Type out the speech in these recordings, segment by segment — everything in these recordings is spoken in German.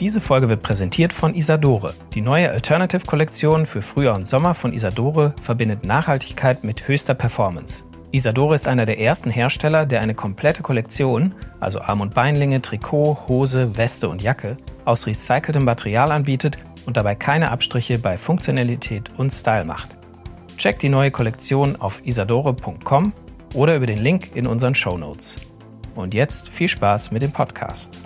Diese Folge wird präsentiert von Isadore. Die neue Alternative-Kollektion für Frühjahr und Sommer von Isadore verbindet Nachhaltigkeit mit höchster Performance. Isadore ist einer der ersten Hersteller, der eine komplette Kollektion, also Arm- und Beinlinge, Trikot, Hose, Weste und Jacke, aus recyceltem Material anbietet und dabei keine Abstriche bei Funktionalität und Style macht. Checkt die neue Kollektion auf isadore.com oder über den Link in unseren Show Notes. Und jetzt viel Spaß mit dem Podcast.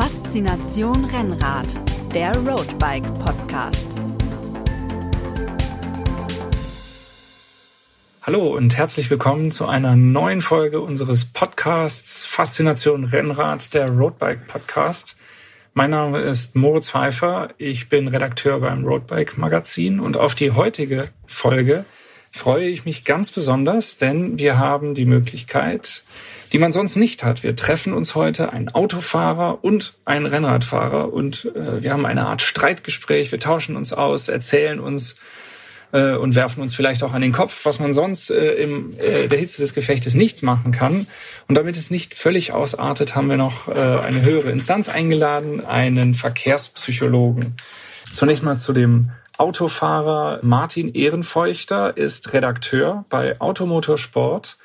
Faszination Rennrad, der Roadbike Podcast. Hallo und herzlich willkommen zu einer neuen Folge unseres Podcasts Faszination Rennrad, der Roadbike Podcast. Mein Name ist Moritz Pfeiffer, ich bin Redakteur beim Roadbike Magazin und auf die heutige Folge freue ich mich ganz besonders, denn wir haben die Möglichkeit, die man sonst nicht hat. Wir treffen uns heute, ein Autofahrer und ein Rennradfahrer und äh, wir haben eine Art Streitgespräch, wir tauschen uns aus, erzählen uns äh, und werfen uns vielleicht auch an den Kopf, was man sonst äh, im äh, der Hitze des Gefechtes nicht machen kann. Und damit es nicht völlig ausartet, haben wir noch äh, eine höhere Instanz eingeladen, einen Verkehrspsychologen. Zunächst mal zu dem Autofahrer Martin Ehrenfeuchter ist Redakteur bei Automotorsport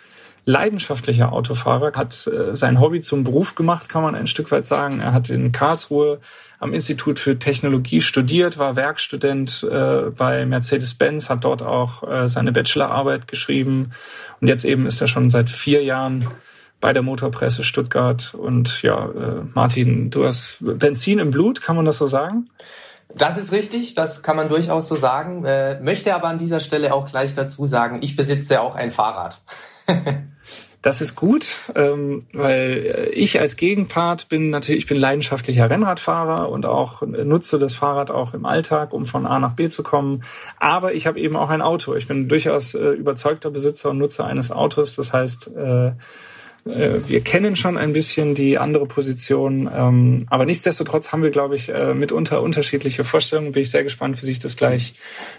leidenschaftlicher Autofahrer, hat äh, sein Hobby zum Beruf gemacht, kann man ein Stück weit sagen. Er hat in Karlsruhe am Institut für Technologie studiert, war Werkstudent äh, bei Mercedes-Benz, hat dort auch äh, seine Bachelorarbeit geschrieben und jetzt eben ist er schon seit vier Jahren bei der Motorpresse Stuttgart. Und ja, äh, Martin, du hast Benzin im Blut, kann man das so sagen? Das ist richtig, das kann man durchaus so sagen. Äh, möchte aber an dieser Stelle auch gleich dazu sagen, ich besitze auch ein Fahrrad. Das ist gut, ähm, weil ich als Gegenpart bin natürlich, ich bin leidenschaftlicher Rennradfahrer und auch nutze das Fahrrad auch im Alltag, um von A nach B zu kommen. Aber ich habe eben auch ein Auto. Ich bin durchaus äh, überzeugter Besitzer und Nutzer eines Autos. Das heißt, äh, äh, wir kennen schon ein bisschen die andere Position, ähm, aber nichtsdestotrotz haben wir, glaube ich, äh, mitunter unterschiedliche Vorstellungen. Bin ich sehr gespannt, wie sich das gleich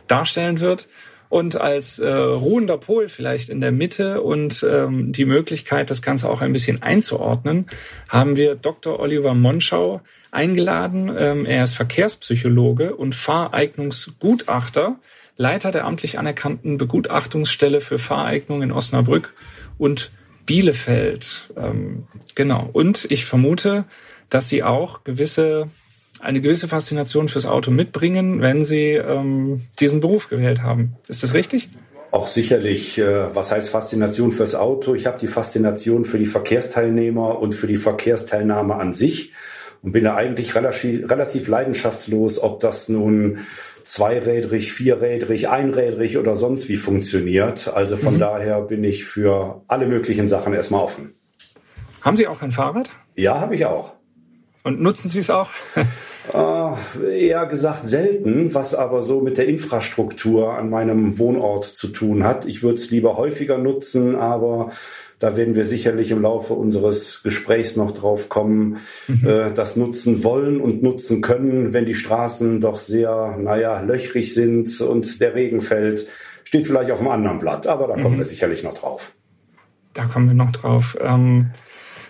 darstellen wird und als äh, ruhender Pol vielleicht in der Mitte und ähm, die Möglichkeit, das Ganze auch ein bisschen einzuordnen, haben wir Dr. Oliver Monschau eingeladen. Ähm, er ist Verkehrspsychologe und Fahreignungsgutachter, Leiter der amtlich anerkannten Begutachtungsstelle für Fahreignung in Osnabrück und Bielefeld. Ähm, genau. Und ich vermute, dass Sie auch gewisse eine gewisse Faszination fürs Auto mitbringen, wenn sie ähm, diesen Beruf gewählt haben. Ist das richtig? Auch sicherlich, äh, was heißt Faszination fürs Auto? Ich habe die Faszination für die Verkehrsteilnehmer und für die Verkehrsteilnahme an sich und bin da eigentlich relativ, relativ leidenschaftslos, ob das nun zweirädrig, vierrädrig, einrädrig oder sonst wie funktioniert. Also von mhm. daher bin ich für alle möglichen Sachen erstmal offen. Haben Sie auch ein Fahrrad? Ja, habe ich auch. Und nutzen Sie es auch? äh, eher gesagt selten, was aber so mit der Infrastruktur an meinem Wohnort zu tun hat. Ich würde es lieber häufiger nutzen, aber da werden wir sicherlich im Laufe unseres Gesprächs noch drauf kommen, mhm. äh, das nutzen wollen und nutzen können, wenn die Straßen doch sehr, naja, löchrig sind und der Regen fällt. Steht vielleicht auf einem anderen Blatt, aber da kommen mhm. wir sicherlich noch drauf. Da kommen wir noch drauf. Ähm,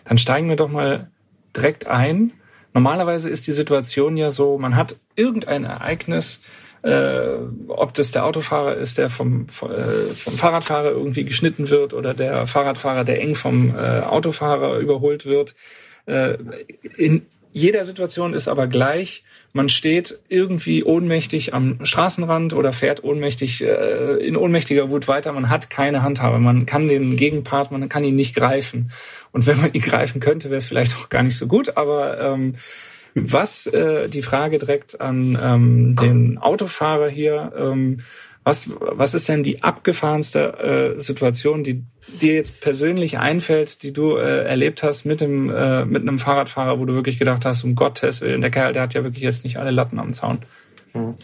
dann steigen wir doch mal direkt ein. Normalerweise ist die Situation ja so, man hat irgendein Ereignis, äh, ob das der Autofahrer ist, der vom, äh, vom Fahrradfahrer irgendwie geschnitten wird oder der Fahrradfahrer, der eng vom äh, Autofahrer überholt wird. Äh, in jeder Situation ist aber gleich, man steht irgendwie ohnmächtig am Straßenrand oder fährt ohnmächtig äh, in ohnmächtiger Wut weiter. Man hat keine Handhabe, man kann den Gegenpart, man kann ihn nicht greifen. Und wenn man ihn greifen könnte, wäre es vielleicht auch gar nicht so gut. Aber ähm, was äh, die Frage direkt an ähm, den Autofahrer hier, ähm, was, was ist denn die abgefahrenste äh, Situation, die dir jetzt persönlich einfällt, die du äh, erlebt hast mit dem äh, mit einem Fahrradfahrer, wo du wirklich gedacht hast, um Gottes Willen, der Kerl, der hat ja wirklich jetzt nicht alle Latten am Zaun. Mhm.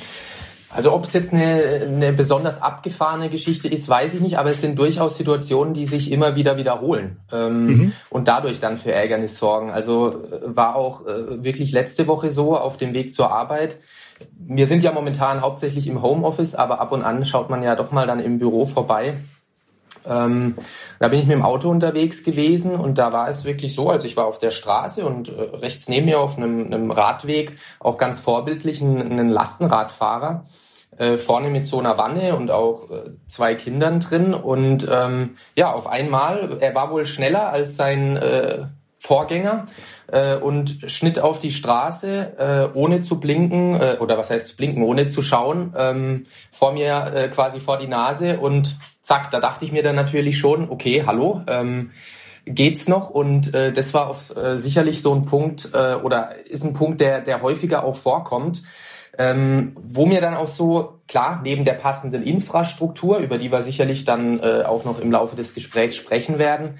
Also ob es jetzt eine, eine besonders abgefahrene Geschichte ist, weiß ich nicht, aber es sind durchaus Situationen, die sich immer wieder wiederholen ähm, mhm. und dadurch dann für Ärgernis sorgen. Also äh, war auch äh, wirklich letzte Woche so auf dem Weg zur Arbeit. Wir sind ja momentan hauptsächlich im Homeoffice, aber ab und an schaut man ja doch mal dann im Büro vorbei. Ähm, da bin ich mit dem Auto unterwegs gewesen und da war es wirklich so, also ich war auf der Straße und äh, rechts neben mir auf einem, einem Radweg auch ganz vorbildlich ein, ein Lastenradfahrer äh, vorne mit so einer Wanne und auch äh, zwei Kindern drin und ähm, ja, auf einmal, er war wohl schneller als sein äh, Vorgänger äh, und schnitt auf die Straße, äh, ohne zu blinken, äh, oder was heißt zu blinken, ohne zu schauen, ähm, vor mir äh, quasi vor die Nase und zack, da dachte ich mir dann natürlich schon, okay, hallo, ähm, geht's noch? Und äh, das war auf, äh, sicherlich so ein Punkt äh, oder ist ein Punkt, der, der häufiger auch vorkommt. Ähm, wo mir dann auch so, klar, neben der passenden Infrastruktur, über die wir sicherlich dann äh, auch noch im Laufe des Gesprächs sprechen werden,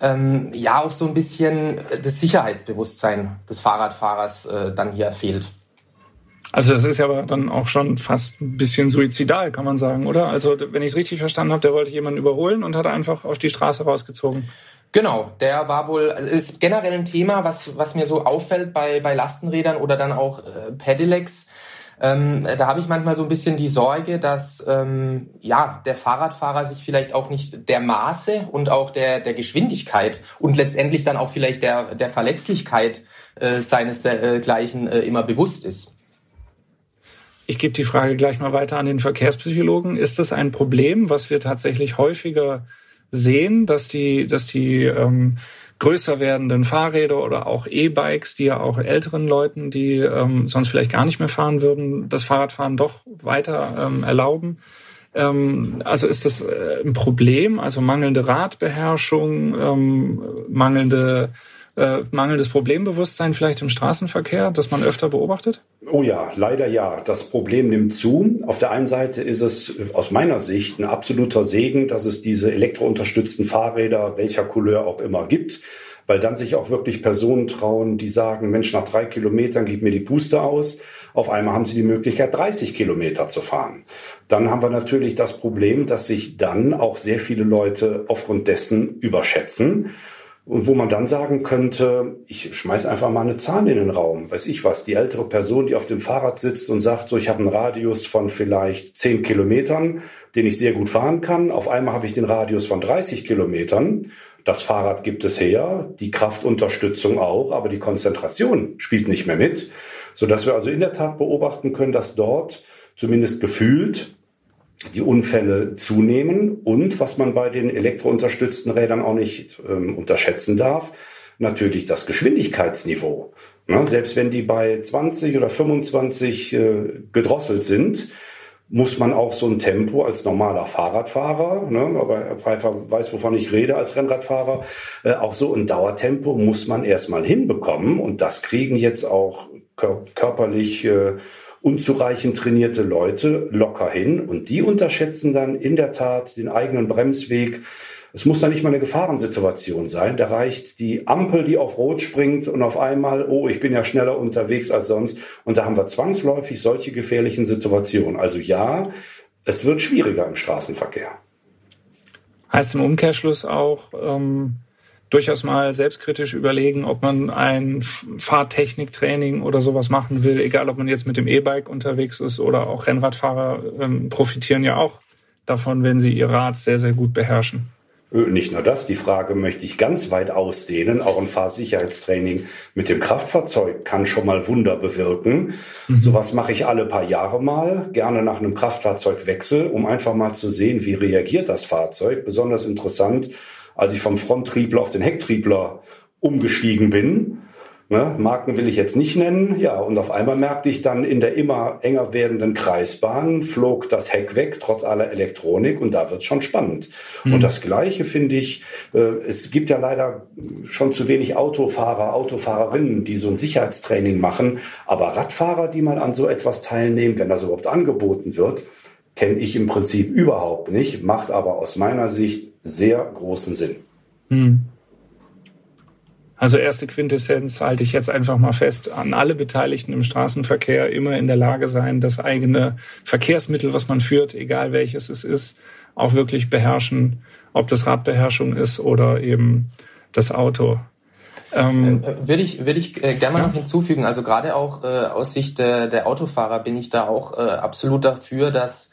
ähm, ja auch so ein bisschen das Sicherheitsbewusstsein des Fahrradfahrers äh, dann hier fehlt. Also das ist ja aber dann auch schon fast ein bisschen suizidal, kann man sagen, oder? Also wenn ich es richtig verstanden habe, der wollte jemanden überholen und hat einfach auf die Straße rausgezogen. Genau, der war wohl, also ist generell ein Thema, was, was mir so auffällt bei, bei Lastenrädern oder dann auch äh, Pedelecs. Ähm, da habe ich manchmal so ein bisschen die Sorge, dass ähm, ja der Fahrradfahrer sich vielleicht auch nicht der Maße und auch der der Geschwindigkeit und letztendlich dann auch vielleicht der der Verletzlichkeit äh, seinesgleichen äh, immer bewusst ist. Ich gebe die Frage gleich mal weiter an den Verkehrspsychologen. Ist das ein Problem, was wir tatsächlich häufiger sehen, dass die, dass die ähm, größer werdenden Fahrräder oder auch E-Bikes, die ja auch älteren Leuten, die ähm, sonst vielleicht gar nicht mehr fahren würden, das Fahrradfahren doch weiter ähm, erlauben? Ähm, also ist das äh, ein Problem? Also mangelnde Radbeherrschung, ähm, mangelnde äh, mangelndes Problembewusstsein vielleicht im Straßenverkehr, das man öfter beobachtet? Oh ja, leider ja. Das Problem nimmt zu. Auf der einen Seite ist es aus meiner Sicht ein absoluter Segen, dass es diese elektrounterstützten Fahrräder, welcher Couleur auch immer, gibt weil dann sich auch wirklich Personen trauen, die sagen, Mensch, nach drei Kilometern gib mir die Puste aus. Auf einmal haben sie die Möglichkeit, 30 Kilometer zu fahren. Dann haben wir natürlich das Problem, dass sich dann auch sehr viele Leute aufgrund dessen überschätzen und wo man dann sagen könnte, ich schmeiß einfach mal eine Zahl in den Raum. Weiß ich was, die ältere Person, die auf dem Fahrrad sitzt und sagt, so ich habe einen Radius von vielleicht 10 Kilometern, den ich sehr gut fahren kann. Auf einmal habe ich den Radius von 30 Kilometern. Das Fahrrad gibt es her, die Kraftunterstützung auch, aber die Konzentration spielt nicht mehr mit, sodass wir also in der Tat beobachten können, dass dort zumindest gefühlt die Unfälle zunehmen und was man bei den elektrounterstützten Rädern auch nicht ähm, unterschätzen darf, natürlich das Geschwindigkeitsniveau. Na, selbst wenn die bei 20 oder 25 äh, gedrosselt sind, muss man auch so ein Tempo als normaler Fahrradfahrer, ne, aber Herr Pfeiffer weiß, wovon ich rede als Rennradfahrer, äh, auch so ein Dauertempo muss man erstmal hinbekommen und das kriegen jetzt auch körperlich äh, unzureichend trainierte Leute locker hin und die unterschätzen dann in der Tat den eigenen Bremsweg. Es muss da nicht mal eine Gefahrensituation sein. Da reicht die Ampel, die auf Rot springt und auf einmal, oh, ich bin ja schneller unterwegs als sonst. Und da haben wir zwangsläufig solche gefährlichen Situationen. Also ja, es wird schwieriger im Straßenverkehr. Heißt im Umkehrschluss auch, ähm, durchaus mal selbstkritisch überlegen, ob man ein Fahrtechniktraining oder sowas machen will, egal ob man jetzt mit dem E-Bike unterwegs ist oder auch Rennradfahrer ähm, profitieren ja auch davon, wenn sie ihr Rad sehr, sehr gut beherrschen. Äh, nicht nur das, die Frage möchte ich ganz weit ausdehnen. Auch ein Fahrsicherheitstraining mit dem Kraftfahrzeug kann schon mal Wunder bewirken. Mhm. Sowas mache ich alle paar Jahre mal, gerne nach einem Kraftfahrzeugwechsel, um einfach mal zu sehen, wie reagiert das Fahrzeug. Besonders interessant, als ich vom Fronttriebler auf den Hecktriebler umgestiegen bin. Ne, Marken will ich jetzt nicht nennen. Ja, und auf einmal merkte ich dann in der immer enger werdenden Kreisbahn flog das Heck weg, trotz aller Elektronik, und da wird's schon spannend. Mhm. Und das Gleiche finde ich, äh, es gibt ja leider schon zu wenig Autofahrer, Autofahrerinnen, die so ein Sicherheitstraining machen, aber Radfahrer, die mal an so etwas teilnehmen, wenn das überhaupt angeboten wird, kenne ich im Prinzip überhaupt nicht, macht aber aus meiner Sicht sehr großen Sinn. Hm. Also erste Quintessenz halte ich jetzt einfach mal fest, an alle Beteiligten im Straßenverkehr immer in der Lage sein, das eigene Verkehrsmittel, was man führt, egal welches es ist, auch wirklich beherrschen, ob das Radbeherrschung ist oder eben das Auto. Ähm, äh, würde ich, würde ich äh, gerne ja. noch hinzufügen, also gerade auch äh, aus Sicht der, der Autofahrer bin ich da auch äh, absolut dafür, dass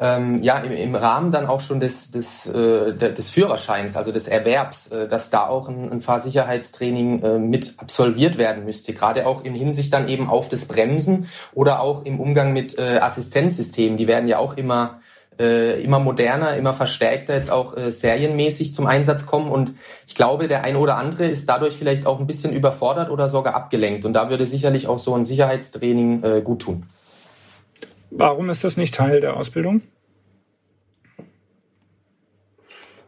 ähm, ja im, im Rahmen dann auch schon des, des, äh, des Führerscheins, also des Erwerbs, äh, dass da auch ein, ein Fahrsicherheitstraining äh, mit absolviert werden müsste, gerade auch in Hinsicht dann eben auf das Bremsen oder auch im Umgang mit äh, Assistenzsystemen. Die werden ja auch immer äh, immer moderner, immer verstärkter jetzt auch äh, serienmäßig zum Einsatz kommen. Und ich glaube, der eine oder andere ist dadurch vielleicht auch ein bisschen überfordert oder sogar abgelenkt. Und da würde sicherlich auch so ein Sicherheitstraining äh, gut tun. Warum ist das nicht Teil der Ausbildung?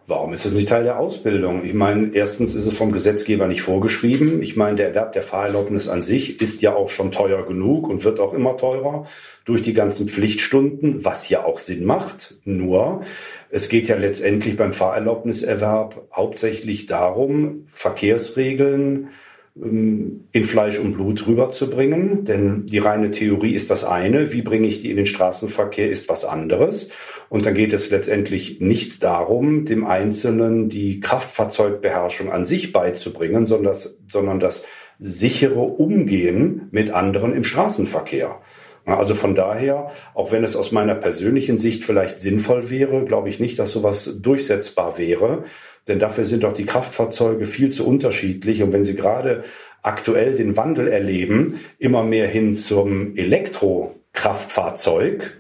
Warum ist es nicht Teil der Ausbildung? Ich meine, erstens ist es vom Gesetzgeber nicht vorgeschrieben. Ich meine, der Erwerb der Fahrerlaubnis an sich ist ja auch schon teuer genug und wird auch immer teurer durch die ganzen Pflichtstunden, was ja auch Sinn macht. Nur, es geht ja letztendlich beim Fahrerlaubniserwerb hauptsächlich darum, Verkehrsregeln, ähm, in Fleisch und Blut rüberzubringen. Denn die reine Theorie ist das eine. Wie bringe ich die in den Straßenverkehr ist was anderes. Und dann geht es letztendlich nicht darum, dem Einzelnen die Kraftfahrzeugbeherrschung an sich beizubringen, sondern das, sondern das sichere Umgehen mit anderen im Straßenverkehr. Also von daher, auch wenn es aus meiner persönlichen Sicht vielleicht sinnvoll wäre, glaube ich nicht, dass sowas durchsetzbar wäre. Denn dafür sind doch die Kraftfahrzeuge viel zu unterschiedlich. Und wenn Sie gerade aktuell den Wandel erleben, immer mehr hin zum Elektrokraftfahrzeug,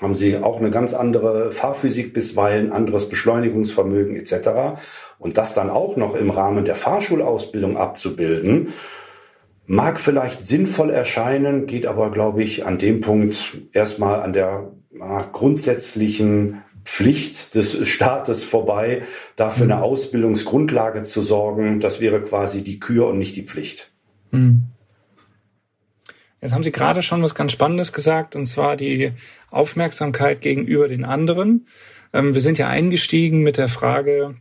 haben Sie auch eine ganz andere Fahrphysik bisweilen, anderes Beschleunigungsvermögen etc. Und das dann auch noch im Rahmen der Fahrschulausbildung abzubilden, mag vielleicht sinnvoll erscheinen, geht aber, glaube ich, an dem Punkt erstmal an der grundsätzlichen Pflicht des Staates vorbei, dafür eine mhm. Ausbildungsgrundlage zu sorgen. Das wäre quasi die Kür und nicht die Pflicht. Mhm. Jetzt haben Sie gerade schon was ganz Spannendes gesagt, und zwar die Aufmerksamkeit gegenüber den anderen. Ähm, wir sind ja eingestiegen mit der Frage,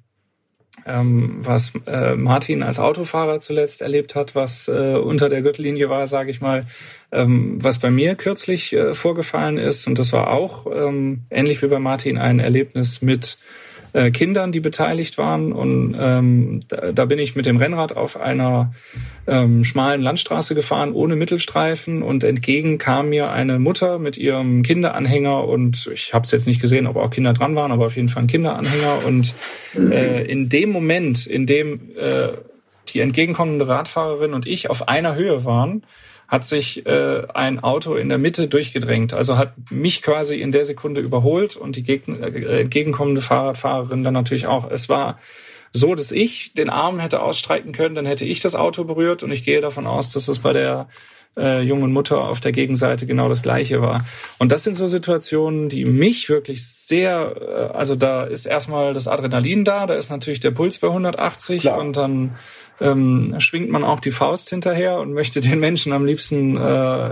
ähm, was äh, Martin als Autofahrer zuletzt erlebt hat, was äh, unter der Gürtellinie war, sage ich mal, ähm, was bei mir kürzlich äh, vorgefallen ist. Und das war auch ähm, ähnlich wie bei Martin ein Erlebnis mit äh, Kindern, die beteiligt waren. Und ähm, da, da, bin ich mit dem Rennrad auf einer ähm, schmalen Landstraße gefahren, ohne Mittelstreifen. Und entgegen kam mir eine Mutter mit ihrem Kinderanhänger. Und ich habe es jetzt nicht gesehen, ob auch Kinder dran waren, aber auf jeden Fall ein Kinderanhänger. Und äh, in dem Moment, in dem äh, die entgegenkommende Radfahrerin und ich auf einer Höhe waren, hat sich äh, ein Auto in der Mitte durchgedrängt. Also hat mich quasi in der Sekunde überholt und die Gegn äh, entgegenkommende Fahrradfahrerin dann natürlich auch. Es war so, dass ich den Arm hätte ausstreiten können, dann hätte ich das Auto berührt und ich gehe davon aus, dass es bei der äh, jungen Mutter auf der Gegenseite genau das gleiche war. Und das sind so Situationen, die mich wirklich sehr, äh, also da ist erstmal das Adrenalin da, da ist natürlich der Puls bei 180 Klar. und dann ähm, schwingt man auch die Faust hinterher und möchte den Menschen am liebsten äh,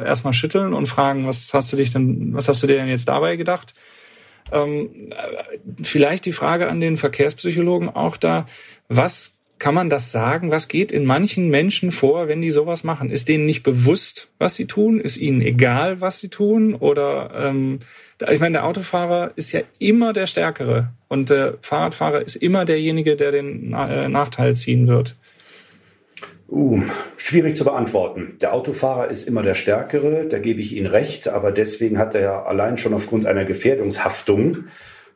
erstmal schütteln und fragen, was hast du dich denn, was hast du dir denn jetzt dabei gedacht? Ähm, äh, vielleicht die Frage an den Verkehrspsychologen auch da, was kann man das sagen? Was geht in manchen Menschen vor, wenn die sowas machen? Ist denen nicht bewusst, was sie tun? Ist ihnen egal, was sie tun? Oder ähm, ich meine, der Autofahrer ist ja immer der Stärkere und der Fahrradfahrer ist immer derjenige, der den äh, Nachteil ziehen wird. Uh, schwierig zu beantworten. Der Autofahrer ist immer der Stärkere, da gebe ich Ihnen recht, aber deswegen hat er ja allein schon aufgrund einer Gefährdungshaftung,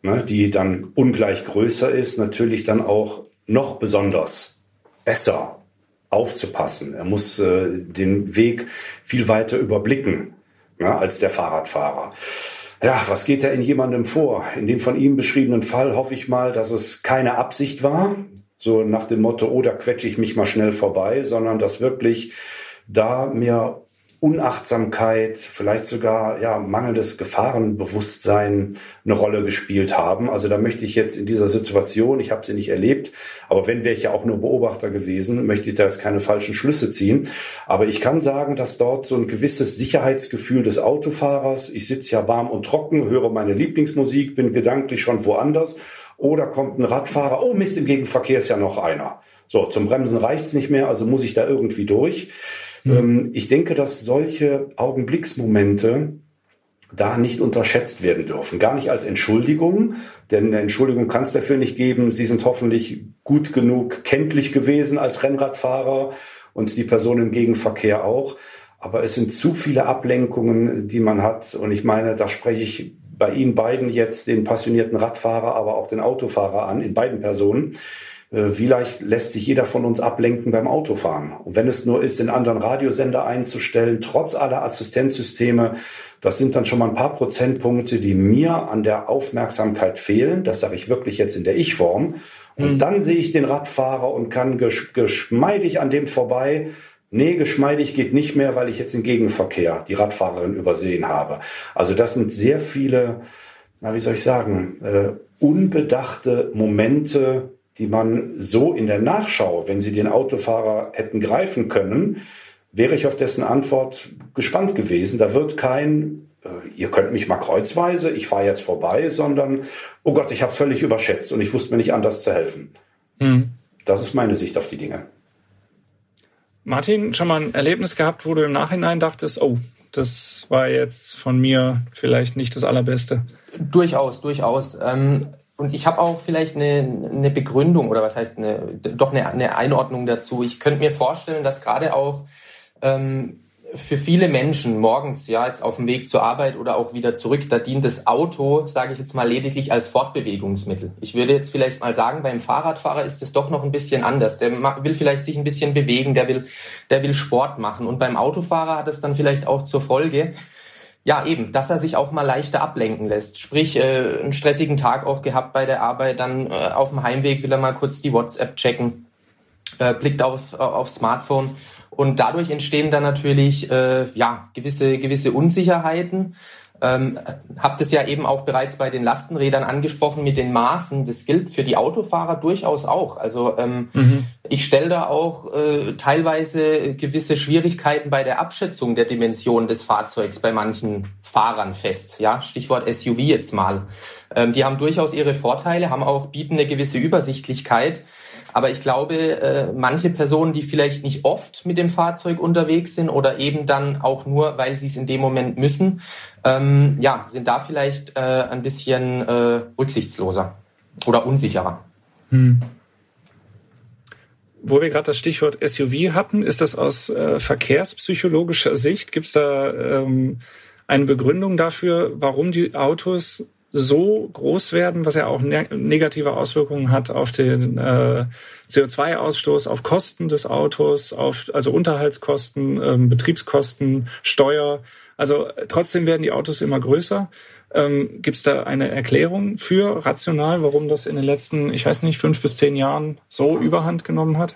ne, die dann ungleich größer ist, natürlich dann auch noch besonders besser aufzupassen. Er muss äh, den Weg viel weiter überblicken ne, als der Fahrradfahrer. Ja, was geht da in jemandem vor? In dem von ihm beschriebenen Fall hoffe ich mal, dass es keine Absicht war, so nach dem Motto, oh, da quetsche ich mich mal schnell vorbei, sondern dass wirklich da mir Unachtsamkeit, vielleicht sogar ja mangelndes Gefahrenbewusstsein eine Rolle gespielt haben. Also da möchte ich jetzt in dieser Situation, ich habe sie nicht erlebt, aber wenn wäre ich ja auch nur Beobachter gewesen, möchte ich da jetzt keine falschen Schlüsse ziehen. Aber ich kann sagen, dass dort so ein gewisses Sicherheitsgefühl des Autofahrers, ich sitze ja warm und trocken, höre meine Lieblingsmusik, bin gedanklich schon woanders oder kommt ein Radfahrer, oh Mist, im Gegenverkehr ist ja noch einer. So, zum Bremsen reicht's nicht mehr, also muss ich da irgendwie durch. Mhm. ich denke, dass solche Augenblicksmomente da nicht unterschätzt werden dürfen. Gar nicht als Entschuldigung, denn eine Entschuldigung kann es dafür nicht geben. Sie sind hoffentlich gut genug kenntlich gewesen als Rennradfahrer und die Person im Gegenverkehr auch. Aber es sind zu viele Ablenkungen, die man hat. Und ich meine, da spreche ich bei Ihnen beiden jetzt den passionierten Radfahrer, aber auch den Autofahrer an, in beiden Personen. Äh, wie leicht lässt sich jeder von uns ablenken beim Autofahren? Und wenn es nur ist, den anderen Radiosender einzustellen, trotz aller Assistenzsysteme, das sind dann schon mal ein paar Prozentpunkte, die mir an der Aufmerksamkeit fehlen. Das sage ich wirklich jetzt in der Ich-Form. Und mhm. dann sehe ich den Radfahrer und kann geschmeidig an dem vorbei. Nee, geschmeidig geht nicht mehr, weil ich jetzt im Gegenverkehr die Radfahrerin übersehen habe. Also das sind sehr viele, na, wie soll ich sagen, äh, unbedachte Momente, die man so in der Nachschau, wenn sie den Autofahrer hätten greifen können, wäre ich auf dessen Antwort gespannt gewesen. Da wird kein, äh, ihr könnt mich mal kreuzweise, ich fahre jetzt vorbei, sondern, oh Gott, ich habe es völlig überschätzt und ich wusste mir nicht anders zu helfen. Mhm. Das ist meine Sicht auf die Dinge. Martin, schon mal ein Erlebnis gehabt, wo du im Nachhinein dachtest, oh, das war jetzt von mir vielleicht nicht das Allerbeste? Durchaus, durchaus. Ähm, und ich habe auch vielleicht eine, eine Begründung oder was heißt eine, doch eine, eine Einordnung dazu. Ich könnte mir vorstellen, dass gerade auch ähm, für viele Menschen morgens, ja, jetzt auf dem Weg zur Arbeit oder auch wieder zurück, da dient das Auto, sage ich jetzt mal, lediglich als Fortbewegungsmittel. Ich würde jetzt vielleicht mal sagen, beim Fahrradfahrer ist es doch noch ein bisschen anders. Der will vielleicht sich ein bisschen bewegen, der will, der will Sport machen. Und beim Autofahrer hat es dann vielleicht auch zur Folge, ja, eben, dass er sich auch mal leichter ablenken lässt. Sprich, äh, einen stressigen Tag auch gehabt bei der Arbeit, dann äh, auf dem Heimweg will er mal kurz die WhatsApp checken, äh, blickt auf, auf Smartphone und dadurch entstehen dann natürlich äh, ja gewisse gewisse Unsicherheiten ähm, habt es ja eben auch bereits bei den Lastenrädern angesprochen mit den Maßen. Das gilt für die Autofahrer durchaus auch. Also ähm, mhm. ich stelle da auch äh, teilweise gewisse Schwierigkeiten bei der Abschätzung der Dimension des Fahrzeugs bei manchen Fahrern fest. Ja, Stichwort SUV jetzt mal. Ähm, die haben durchaus ihre Vorteile, haben auch bieten eine gewisse Übersichtlichkeit. Aber ich glaube, äh, manche Personen, die vielleicht nicht oft mit dem Fahrzeug unterwegs sind oder eben dann auch nur, weil sie es in dem Moment müssen, ähm, ja, sind da vielleicht äh, ein bisschen äh, rücksichtsloser oder unsicherer. Hm. Wo wir gerade das Stichwort SUV hatten, ist das aus äh, verkehrspsychologischer Sicht? Gibt es da ähm, eine Begründung dafür, warum die Autos so groß werden, was ja auch ne negative Auswirkungen hat auf den äh, CO2-Ausstoß, auf Kosten des Autos, auf also Unterhaltskosten, ähm, Betriebskosten, Steuer. Also trotzdem werden die Autos immer größer. Ähm, Gibt es da eine Erklärung für rational, warum das in den letzten, ich weiß nicht, fünf bis zehn Jahren so Überhand genommen hat?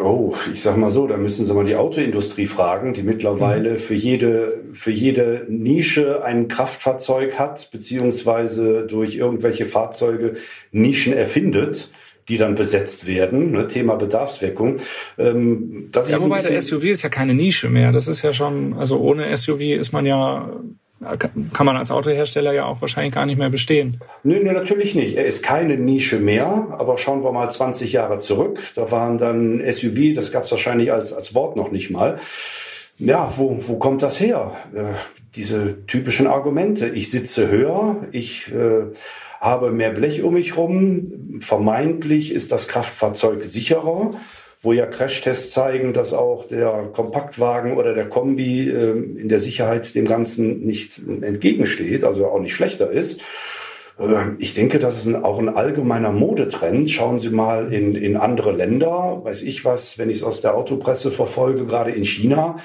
Oh, ich sag mal so, da müssen Sie mal die Autoindustrie fragen, die mittlerweile mhm. für jede, für jede Nische ein Kraftfahrzeug hat, beziehungsweise durch irgendwelche Fahrzeuge Nischen erfindet die dann besetzt werden. Ne, Thema Bedarfsweckung. Ähm, ja, wobei der SUV ist ja keine Nische mehr. Das ist ja schon, also ohne SUV ist man ja kann man als Autohersteller ja auch wahrscheinlich gar nicht mehr bestehen. Nö, nee, natürlich nicht. Er ist keine Nische mehr, aber schauen wir mal 20 Jahre zurück. Da waren dann SUV, das gab es wahrscheinlich als, als Wort noch nicht mal. Ja, wo, wo kommt das her? Äh, diese typischen Argumente. Ich sitze höher, ich äh, habe mehr Blech um mich rum, vermeintlich ist das Kraftfahrzeug sicherer wo ja Crashtests zeigen, dass auch der Kompaktwagen oder der Kombi äh, in der Sicherheit dem Ganzen nicht entgegensteht, also auch nicht schlechter ist. Äh, ich denke, das ist ein, auch ein allgemeiner Modetrend. Schauen Sie mal in, in andere Länder, weiß ich was, wenn ich es aus der Autopresse verfolge, gerade in China.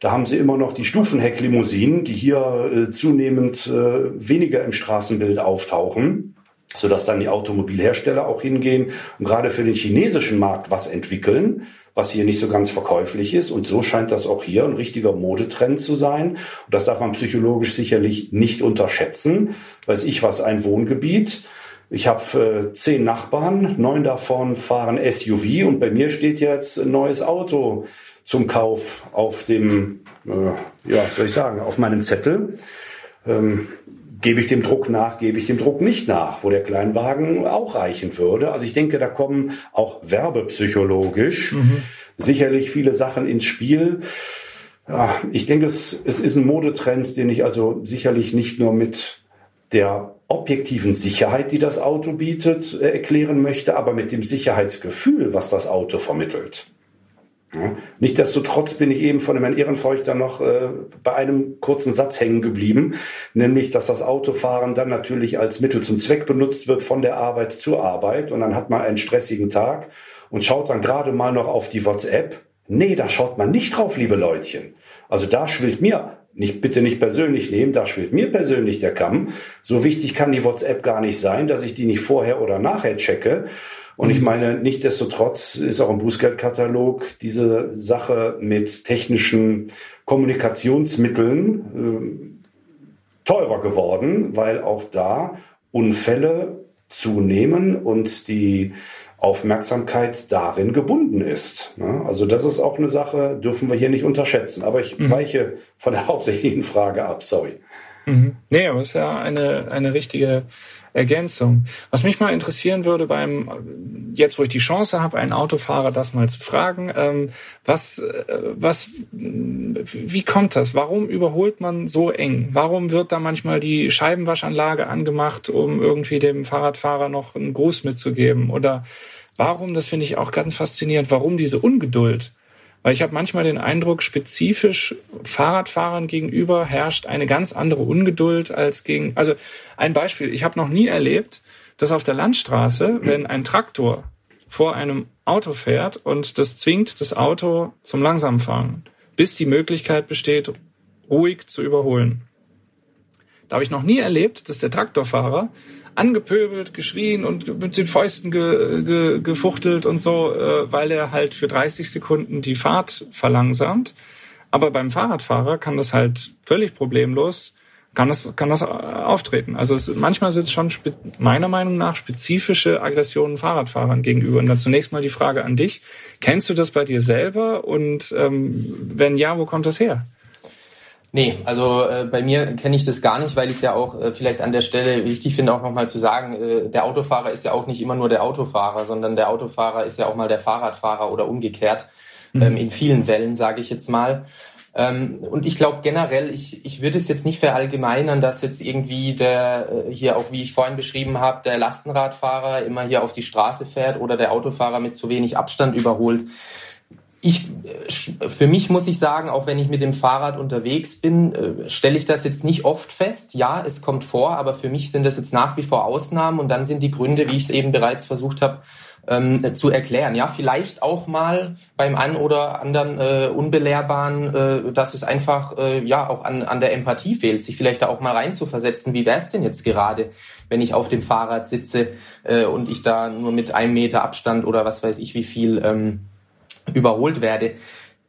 Da haben sie immer noch die Stufenhecklimousinen, die hier äh, zunehmend äh, weniger im Straßenbild auftauchen sodass dann die Automobilhersteller auch hingehen und gerade für den chinesischen Markt was entwickeln, was hier nicht so ganz verkäuflich ist. Und so scheint das auch hier ein richtiger Modetrend zu sein. Und das darf man psychologisch sicherlich nicht unterschätzen. Weiß ich was, ein Wohngebiet. Ich habe äh, zehn Nachbarn, neun davon fahren SUV und bei mir steht jetzt ein neues Auto zum Kauf auf dem, äh, ja, soll ich sagen, auf meinem Zettel. Ähm, Gebe ich dem Druck nach, gebe ich dem Druck nicht nach, wo der Kleinwagen auch reichen würde. Also ich denke, da kommen auch werbepsychologisch mhm. sicherlich viele Sachen ins Spiel. Ja, ich denke, es, es ist ein Modetrend, den ich also sicherlich nicht nur mit der objektiven Sicherheit, die das Auto bietet, äh, erklären möchte, aber mit dem Sicherheitsgefühl, was das Auto vermittelt. Ja. Nichtsdestotrotz bin ich eben von dem Herrn Ehrenfeuchter noch äh, bei einem kurzen Satz hängen geblieben, nämlich, dass das Autofahren dann natürlich als Mittel zum Zweck benutzt wird von der Arbeit zur Arbeit und dann hat man einen stressigen Tag und schaut dann gerade mal noch auf die WhatsApp. Nee, da schaut man nicht drauf, liebe Leutchen. Also da schwillt mir nicht, bitte nicht persönlich nehmen, da schwillt mir persönlich der Kamm. So wichtig kann die WhatsApp gar nicht sein, dass ich die nicht vorher oder nachher checke. Und ich meine, nichtdestotrotz ist auch im Bußgeldkatalog diese Sache mit technischen Kommunikationsmitteln äh, teurer geworden, weil auch da Unfälle zunehmen und die Aufmerksamkeit darin gebunden ist. Ne? Also das ist auch eine Sache, dürfen wir hier nicht unterschätzen. Aber ich mhm. weiche von der hauptsächlichen Frage ab, sorry. Mhm. Nee, aber es ist ja eine, eine richtige Ergänzung. Was mich mal interessieren würde beim, jetzt wo ich die Chance habe, einen Autofahrer das mal zu fragen, ähm, was, äh, was, wie kommt das? Warum überholt man so eng? Warum wird da manchmal die Scheibenwaschanlage angemacht, um irgendwie dem Fahrradfahrer noch einen Gruß mitzugeben? Oder warum, das finde ich auch ganz faszinierend, warum diese Ungeduld? Weil ich habe manchmal den Eindruck, spezifisch Fahrradfahrern gegenüber herrscht eine ganz andere Ungeduld als gegen. Also ein Beispiel, ich habe noch nie erlebt, dass auf der Landstraße, wenn ein Traktor vor einem Auto fährt und das zwingt das Auto zum Langsamfahren, bis die Möglichkeit besteht, ruhig zu überholen. Da habe ich noch nie erlebt, dass der Traktorfahrer angepöbelt, geschrien und mit den Fäusten ge, ge, gefuchtelt und so, äh, weil er halt für 30 Sekunden die Fahrt verlangsamt. Aber beim Fahrradfahrer kann das halt völlig problemlos, kann das, kann das auftreten. Also es, manchmal sind es schon meiner Meinung nach spezifische Aggressionen Fahrradfahrern gegenüber. Und dann zunächst mal die Frage an dich. Kennst du das bei dir selber? Und ähm, wenn ja, wo kommt das her? Nee, also äh, bei mir kenne ich das gar nicht, weil ich es ja auch äh, vielleicht an der Stelle wichtig finde, auch nochmal zu sagen, äh, der Autofahrer ist ja auch nicht immer nur der Autofahrer, sondern der Autofahrer ist ja auch mal der Fahrradfahrer oder umgekehrt. Mhm. Ähm, in vielen Fällen, sage ich jetzt mal. Ähm, und ich glaube generell, ich, ich würde es jetzt nicht verallgemeinern, dass jetzt irgendwie der, äh, hier auch wie ich vorhin beschrieben habe, der Lastenradfahrer immer hier auf die Straße fährt oder der Autofahrer mit zu wenig Abstand überholt ich, für mich muss ich sagen, auch wenn ich mit dem Fahrrad unterwegs bin, äh, stelle ich das jetzt nicht oft fest. Ja, es kommt vor, aber für mich sind das jetzt nach wie vor Ausnahmen und dann sind die Gründe, wie ich es eben bereits versucht habe, ähm, zu erklären. Ja, vielleicht auch mal beim einen oder anderen äh, Unbelehrbaren, äh, dass es einfach äh, ja auch an, an der Empathie fehlt, sich vielleicht da auch mal reinzuversetzen. Wie wäre es denn jetzt gerade, wenn ich auf dem Fahrrad sitze äh, und ich da nur mit einem Meter Abstand oder was weiß ich wie viel ähm, überholt werde.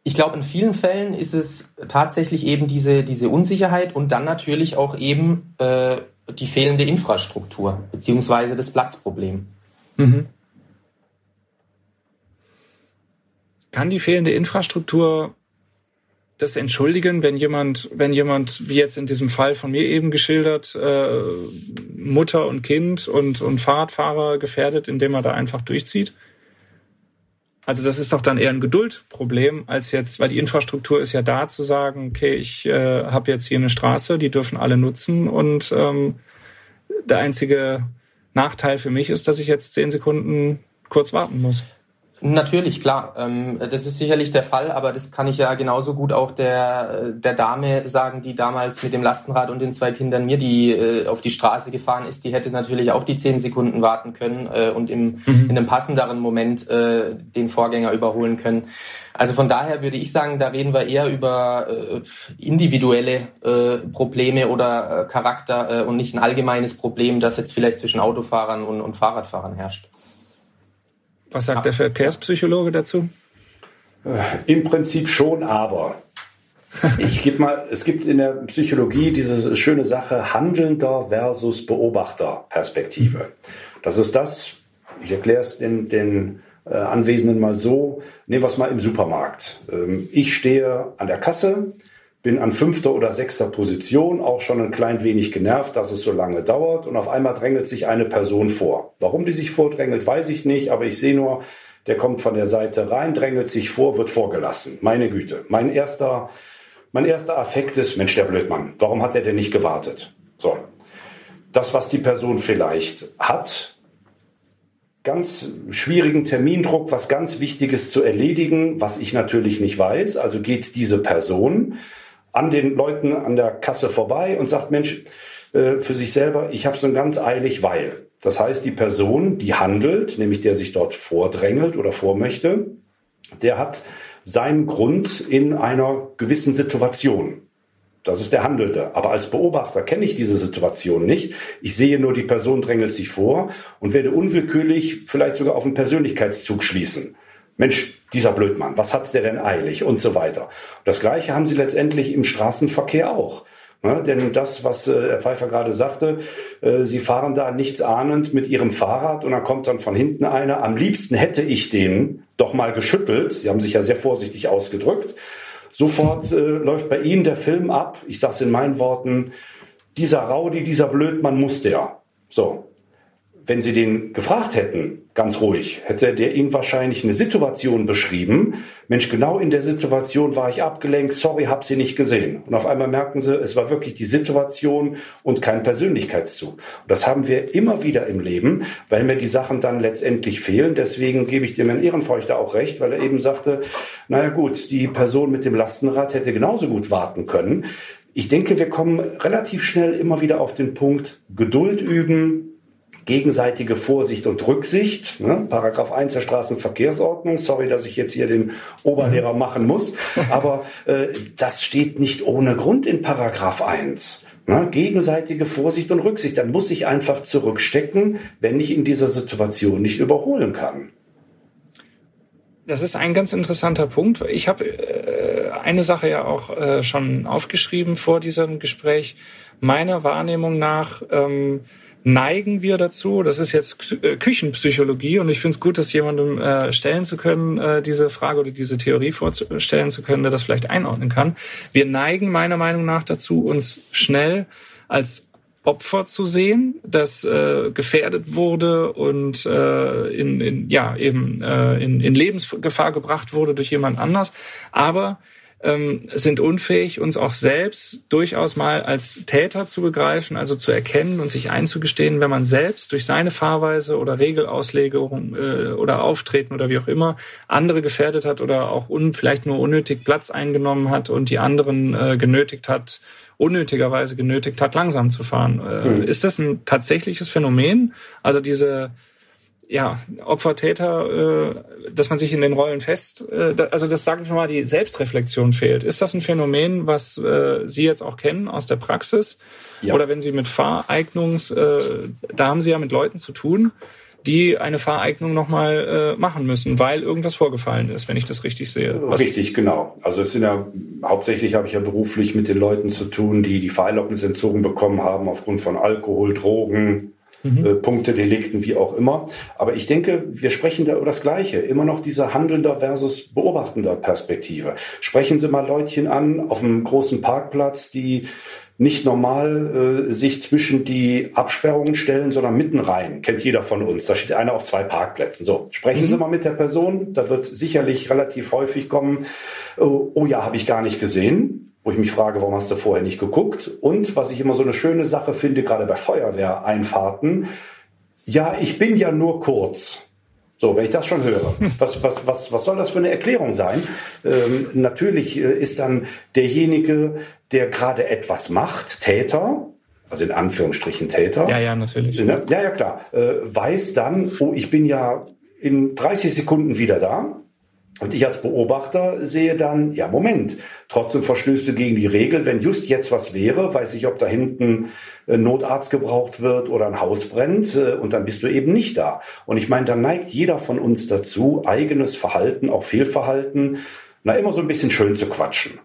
Ich glaube, in vielen Fällen ist es tatsächlich eben diese, diese Unsicherheit und dann natürlich auch eben äh, die fehlende Infrastruktur beziehungsweise das Platzproblem. Mhm. Kann die fehlende Infrastruktur das entschuldigen, wenn jemand, wenn jemand, wie jetzt in diesem Fall von mir eben geschildert, äh, Mutter und Kind und, und Fahrradfahrer gefährdet, indem er da einfach durchzieht? Also das ist doch dann eher ein Geduldproblem als jetzt, weil die Infrastruktur ist ja da zu sagen, okay, ich äh, habe jetzt hier eine Straße, die dürfen alle nutzen und ähm, der einzige Nachteil für mich ist, dass ich jetzt zehn Sekunden kurz warten muss. Natürlich, klar. Ähm, das ist sicherlich der Fall, aber das kann ich ja genauso gut auch der, der Dame sagen, die damals mit dem Lastenrad und den zwei Kindern mir die äh, auf die Straße gefahren ist. Die hätte natürlich auch die zehn Sekunden warten können äh, und im, mhm. in einem passenderen Moment äh, den Vorgänger überholen können. Also von daher würde ich sagen, da reden wir eher über individuelle Probleme oder Charakter und nicht ein allgemeines Problem, das jetzt vielleicht zwischen Autofahrern und, und Fahrradfahrern herrscht. Was sagt der Verkehrspsychologe dazu? Äh, Im Prinzip schon, aber. Ich gebe mal, es gibt in der Psychologie diese schöne Sache Handelnder versus Beobachterperspektive. Das ist das, ich erkläre es den, den äh, Anwesenden mal so, nehmen wir es mal im Supermarkt. Ähm, ich stehe an der Kasse, bin an fünfter oder sechster Position, auch schon ein klein wenig genervt, dass es so lange dauert. Und auf einmal drängelt sich eine Person vor. Warum die sich vordrängelt, weiß ich nicht, aber ich sehe nur, der kommt von der Seite rein, drängelt sich vor, wird vorgelassen. Meine Güte. Mein erster, mein erster Affekt ist, Mensch, der Blödmann, warum hat er denn nicht gewartet? So. Das, was die Person vielleicht hat, ganz schwierigen Termindruck, was ganz Wichtiges zu erledigen, was ich natürlich nicht weiß. Also geht diese Person an den Leuten an der Kasse vorbei und sagt, Mensch, äh, für sich selber, ich habe so ganz eilig, weil. Das heißt, die Person, die handelt, nämlich der sich dort vordrängelt oder vormöchte, der hat seinen Grund in einer gewissen Situation. Das ist der Handelte. Aber als Beobachter kenne ich diese Situation nicht. Ich sehe nur, die Person drängelt sich vor und werde unwillkürlich vielleicht sogar auf einen Persönlichkeitszug schließen. Mensch, dieser Blödmann, was hat's der denn eilig und so weiter. Das Gleiche haben sie letztendlich im Straßenverkehr auch. Ja, denn das, was äh, Herr Pfeiffer gerade sagte, äh, Sie fahren da nichts ahnend mit Ihrem Fahrrad und dann kommt dann von hinten einer. Am liebsten hätte ich den doch mal geschüttelt. Sie haben sich ja sehr vorsichtig ausgedrückt. Sofort äh, läuft bei Ihnen der Film ab. Ich sage es in meinen Worten, dieser Raudi, dieser Blödmann muss der. So, wenn Sie den gefragt hätten, ganz ruhig, hätte der Ihnen wahrscheinlich eine Situation beschrieben. Mensch, genau in der Situation war ich abgelenkt, sorry, hab Sie nicht gesehen. Und auf einmal merken Sie, es war wirklich die Situation und kein Persönlichkeitszug. Und das haben wir immer wieder im Leben, weil mir die Sachen dann letztendlich fehlen. Deswegen gebe ich dem Herrn Ehrenfeuchter auch recht, weil er eben sagte, naja gut, die Person mit dem Lastenrad hätte genauso gut warten können. Ich denke, wir kommen relativ schnell immer wieder auf den Punkt Geduld üben, gegenseitige Vorsicht und Rücksicht. Ne? Paragraph 1 der Straßenverkehrsordnung. Sorry, dass ich jetzt hier den Oberlehrer machen muss. Aber äh, das steht nicht ohne Grund in Paragraph 1. Ne? Gegenseitige Vorsicht und Rücksicht. Dann muss ich einfach zurückstecken, wenn ich in dieser Situation nicht überholen kann. Das ist ein ganz interessanter Punkt. Ich habe äh, eine Sache ja auch äh, schon aufgeschrieben vor diesem Gespräch. Meiner Wahrnehmung nach ähm, neigen wir dazu, das ist jetzt äh, Küchenpsychologie und ich finde es gut, das jemandem äh, stellen zu können, äh, diese Frage oder diese Theorie vorstellen zu können, der das vielleicht einordnen kann. Wir neigen meiner Meinung nach dazu, uns schnell als Opfer zu sehen, das äh, gefährdet wurde und äh, in, in ja eben äh, in, in Lebensgefahr gebracht wurde durch jemand anders. Aber ähm, sind unfähig, uns auch selbst durchaus mal als Täter zu begreifen, also zu erkennen und sich einzugestehen, wenn man selbst durch seine Fahrweise oder Regelauslegung äh, oder Auftreten oder wie auch immer andere gefährdet hat oder auch un, vielleicht nur unnötig Platz eingenommen hat und die anderen äh, genötigt hat, unnötigerweise genötigt hat, langsam zu fahren. Äh, mhm. Ist das ein tatsächliches Phänomen? Also diese ja, Opfer, Täter, äh, dass man sich in den Rollen fest, äh, da, also das sagen wir mal, die Selbstreflexion fehlt. Ist das ein Phänomen, was äh, Sie jetzt auch kennen aus der Praxis? Ja. Oder wenn Sie mit Fahreignungs, äh, da haben Sie ja mit Leuten zu tun, die eine Fahreignung nochmal äh, machen müssen, weil irgendwas vorgefallen ist, wenn ich das richtig sehe. Was richtig, genau. Also es sind ja hauptsächlich habe ich ja beruflich mit den Leuten zu tun, die die Fahrerlaubnis entzogen bekommen haben aufgrund von Alkohol, Drogen, mhm. äh, Punkte, Delikten, wie auch immer. Aber ich denke, wir sprechen da über das Gleiche. Immer noch diese handelnder versus beobachtender Perspektive. Sprechen Sie mal Leutchen an auf einem großen Parkplatz, die nicht normal äh, sich zwischen die Absperrungen stellen, sondern mitten rein. Kennt jeder von uns. Da steht einer auf zwei Parkplätzen. So, sprechen mhm. Sie mal mit der Person. Da wird sicherlich relativ häufig kommen, oh, oh ja, habe ich gar nicht gesehen wo ich mich frage, warum hast du vorher nicht geguckt? Und was ich immer so eine schöne Sache finde, gerade bei Feuerwehreinfahrten, ja, ich bin ja nur kurz. So, wenn ich das schon höre, was, was, was, was soll das für eine Erklärung sein? Ähm, natürlich äh, ist dann derjenige, der gerade etwas macht, Täter, also in Anführungsstrichen Täter. Ja, ja, natürlich. Ne? Ja, ja, klar. Äh, weiß dann, oh, ich bin ja in 30 Sekunden wieder da. Und ich als Beobachter sehe dann, ja, Moment, trotzdem verstößt du gegen die Regel. Wenn just jetzt was wäre, weiß ich, ob da hinten ein Notarzt gebraucht wird oder ein Haus brennt äh, und dann bist du eben nicht da. Und ich meine, da neigt jeder von uns dazu, eigenes Verhalten, auch Fehlverhalten, na, immer so ein bisschen schön zu quatschen.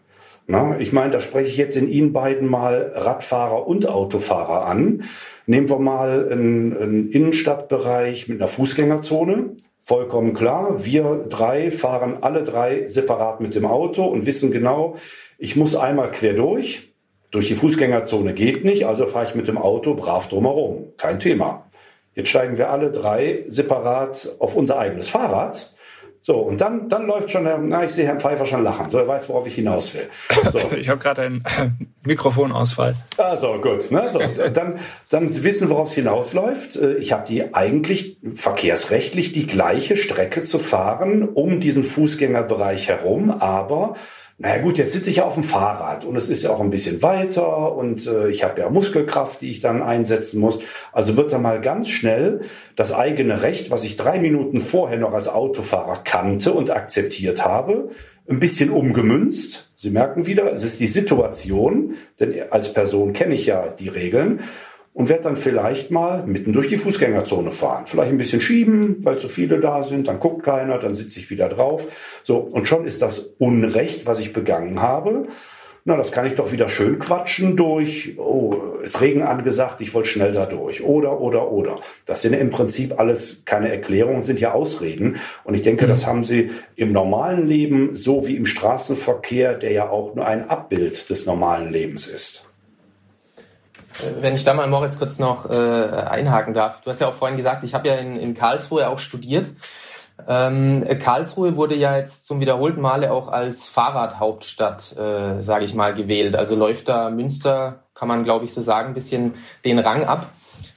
Na, ich meine, da spreche ich jetzt in Ihnen beiden mal Radfahrer und Autofahrer an. Nehmen wir mal einen, einen Innenstadtbereich mit einer Fußgängerzone vollkommen klar. Wir drei fahren alle drei separat mit dem Auto und wissen genau, ich muss einmal quer durch. Durch die Fußgängerzone geht nicht, also fahre ich mit dem Auto brav drumherum. Kein Thema. Jetzt steigen wir alle drei separat auf unser eigenes Fahrrad. So, und dann, dann läuft schon, na, ich sehe Herrn Pfeiffer schon lachen. So, er weiß, worauf ich hinaus will. So. Ich habe gerade einen äh, Mikrofonausfall. Also gut, ne? so, dann, dann wissen, worauf es hinausläuft. Äh, ich habe die eigentlich verkehrsrechtlich die gleiche Strecke zu fahren um diesen Fußgängerbereich herum, aber naja gut, jetzt sitze ich ja auf dem Fahrrad und es ist ja auch ein bisschen weiter und äh, ich habe ja Muskelkraft, die ich dann einsetzen muss. Also wird da mal ganz schnell das eigene Recht, was ich drei Minuten vorher noch als Autofahrer kannte und akzeptiert habe, ein bisschen umgemünzt. Sie merken wieder, es ist die Situation, denn als Person kenne ich ja die Regeln und werde dann vielleicht mal mitten durch die Fußgängerzone fahren. Vielleicht ein bisschen schieben, weil zu viele da sind, dann guckt keiner, dann sitze ich wieder drauf. So, und schon ist das Unrecht, was ich begangen habe. Na, das kann ich doch wieder schön quatschen durch, oh, ist Regen angesagt, ich wollte schnell da durch. Oder, oder, oder. Das sind im Prinzip alles keine Erklärungen, sind ja Ausreden. Und ich denke, mhm. das haben sie im normalen Leben so wie im Straßenverkehr, der ja auch nur ein Abbild des normalen Lebens ist. Wenn ich da mal, Moritz, kurz noch äh, einhaken darf. Du hast ja auch vorhin gesagt, ich habe ja in, in Karlsruhe auch studiert. Ähm, Karlsruhe wurde ja jetzt zum wiederholten Male auch als Fahrradhauptstadt, äh, sage ich mal, gewählt. Also läuft da Münster, kann man glaube ich so sagen, ein bisschen den Rang ab.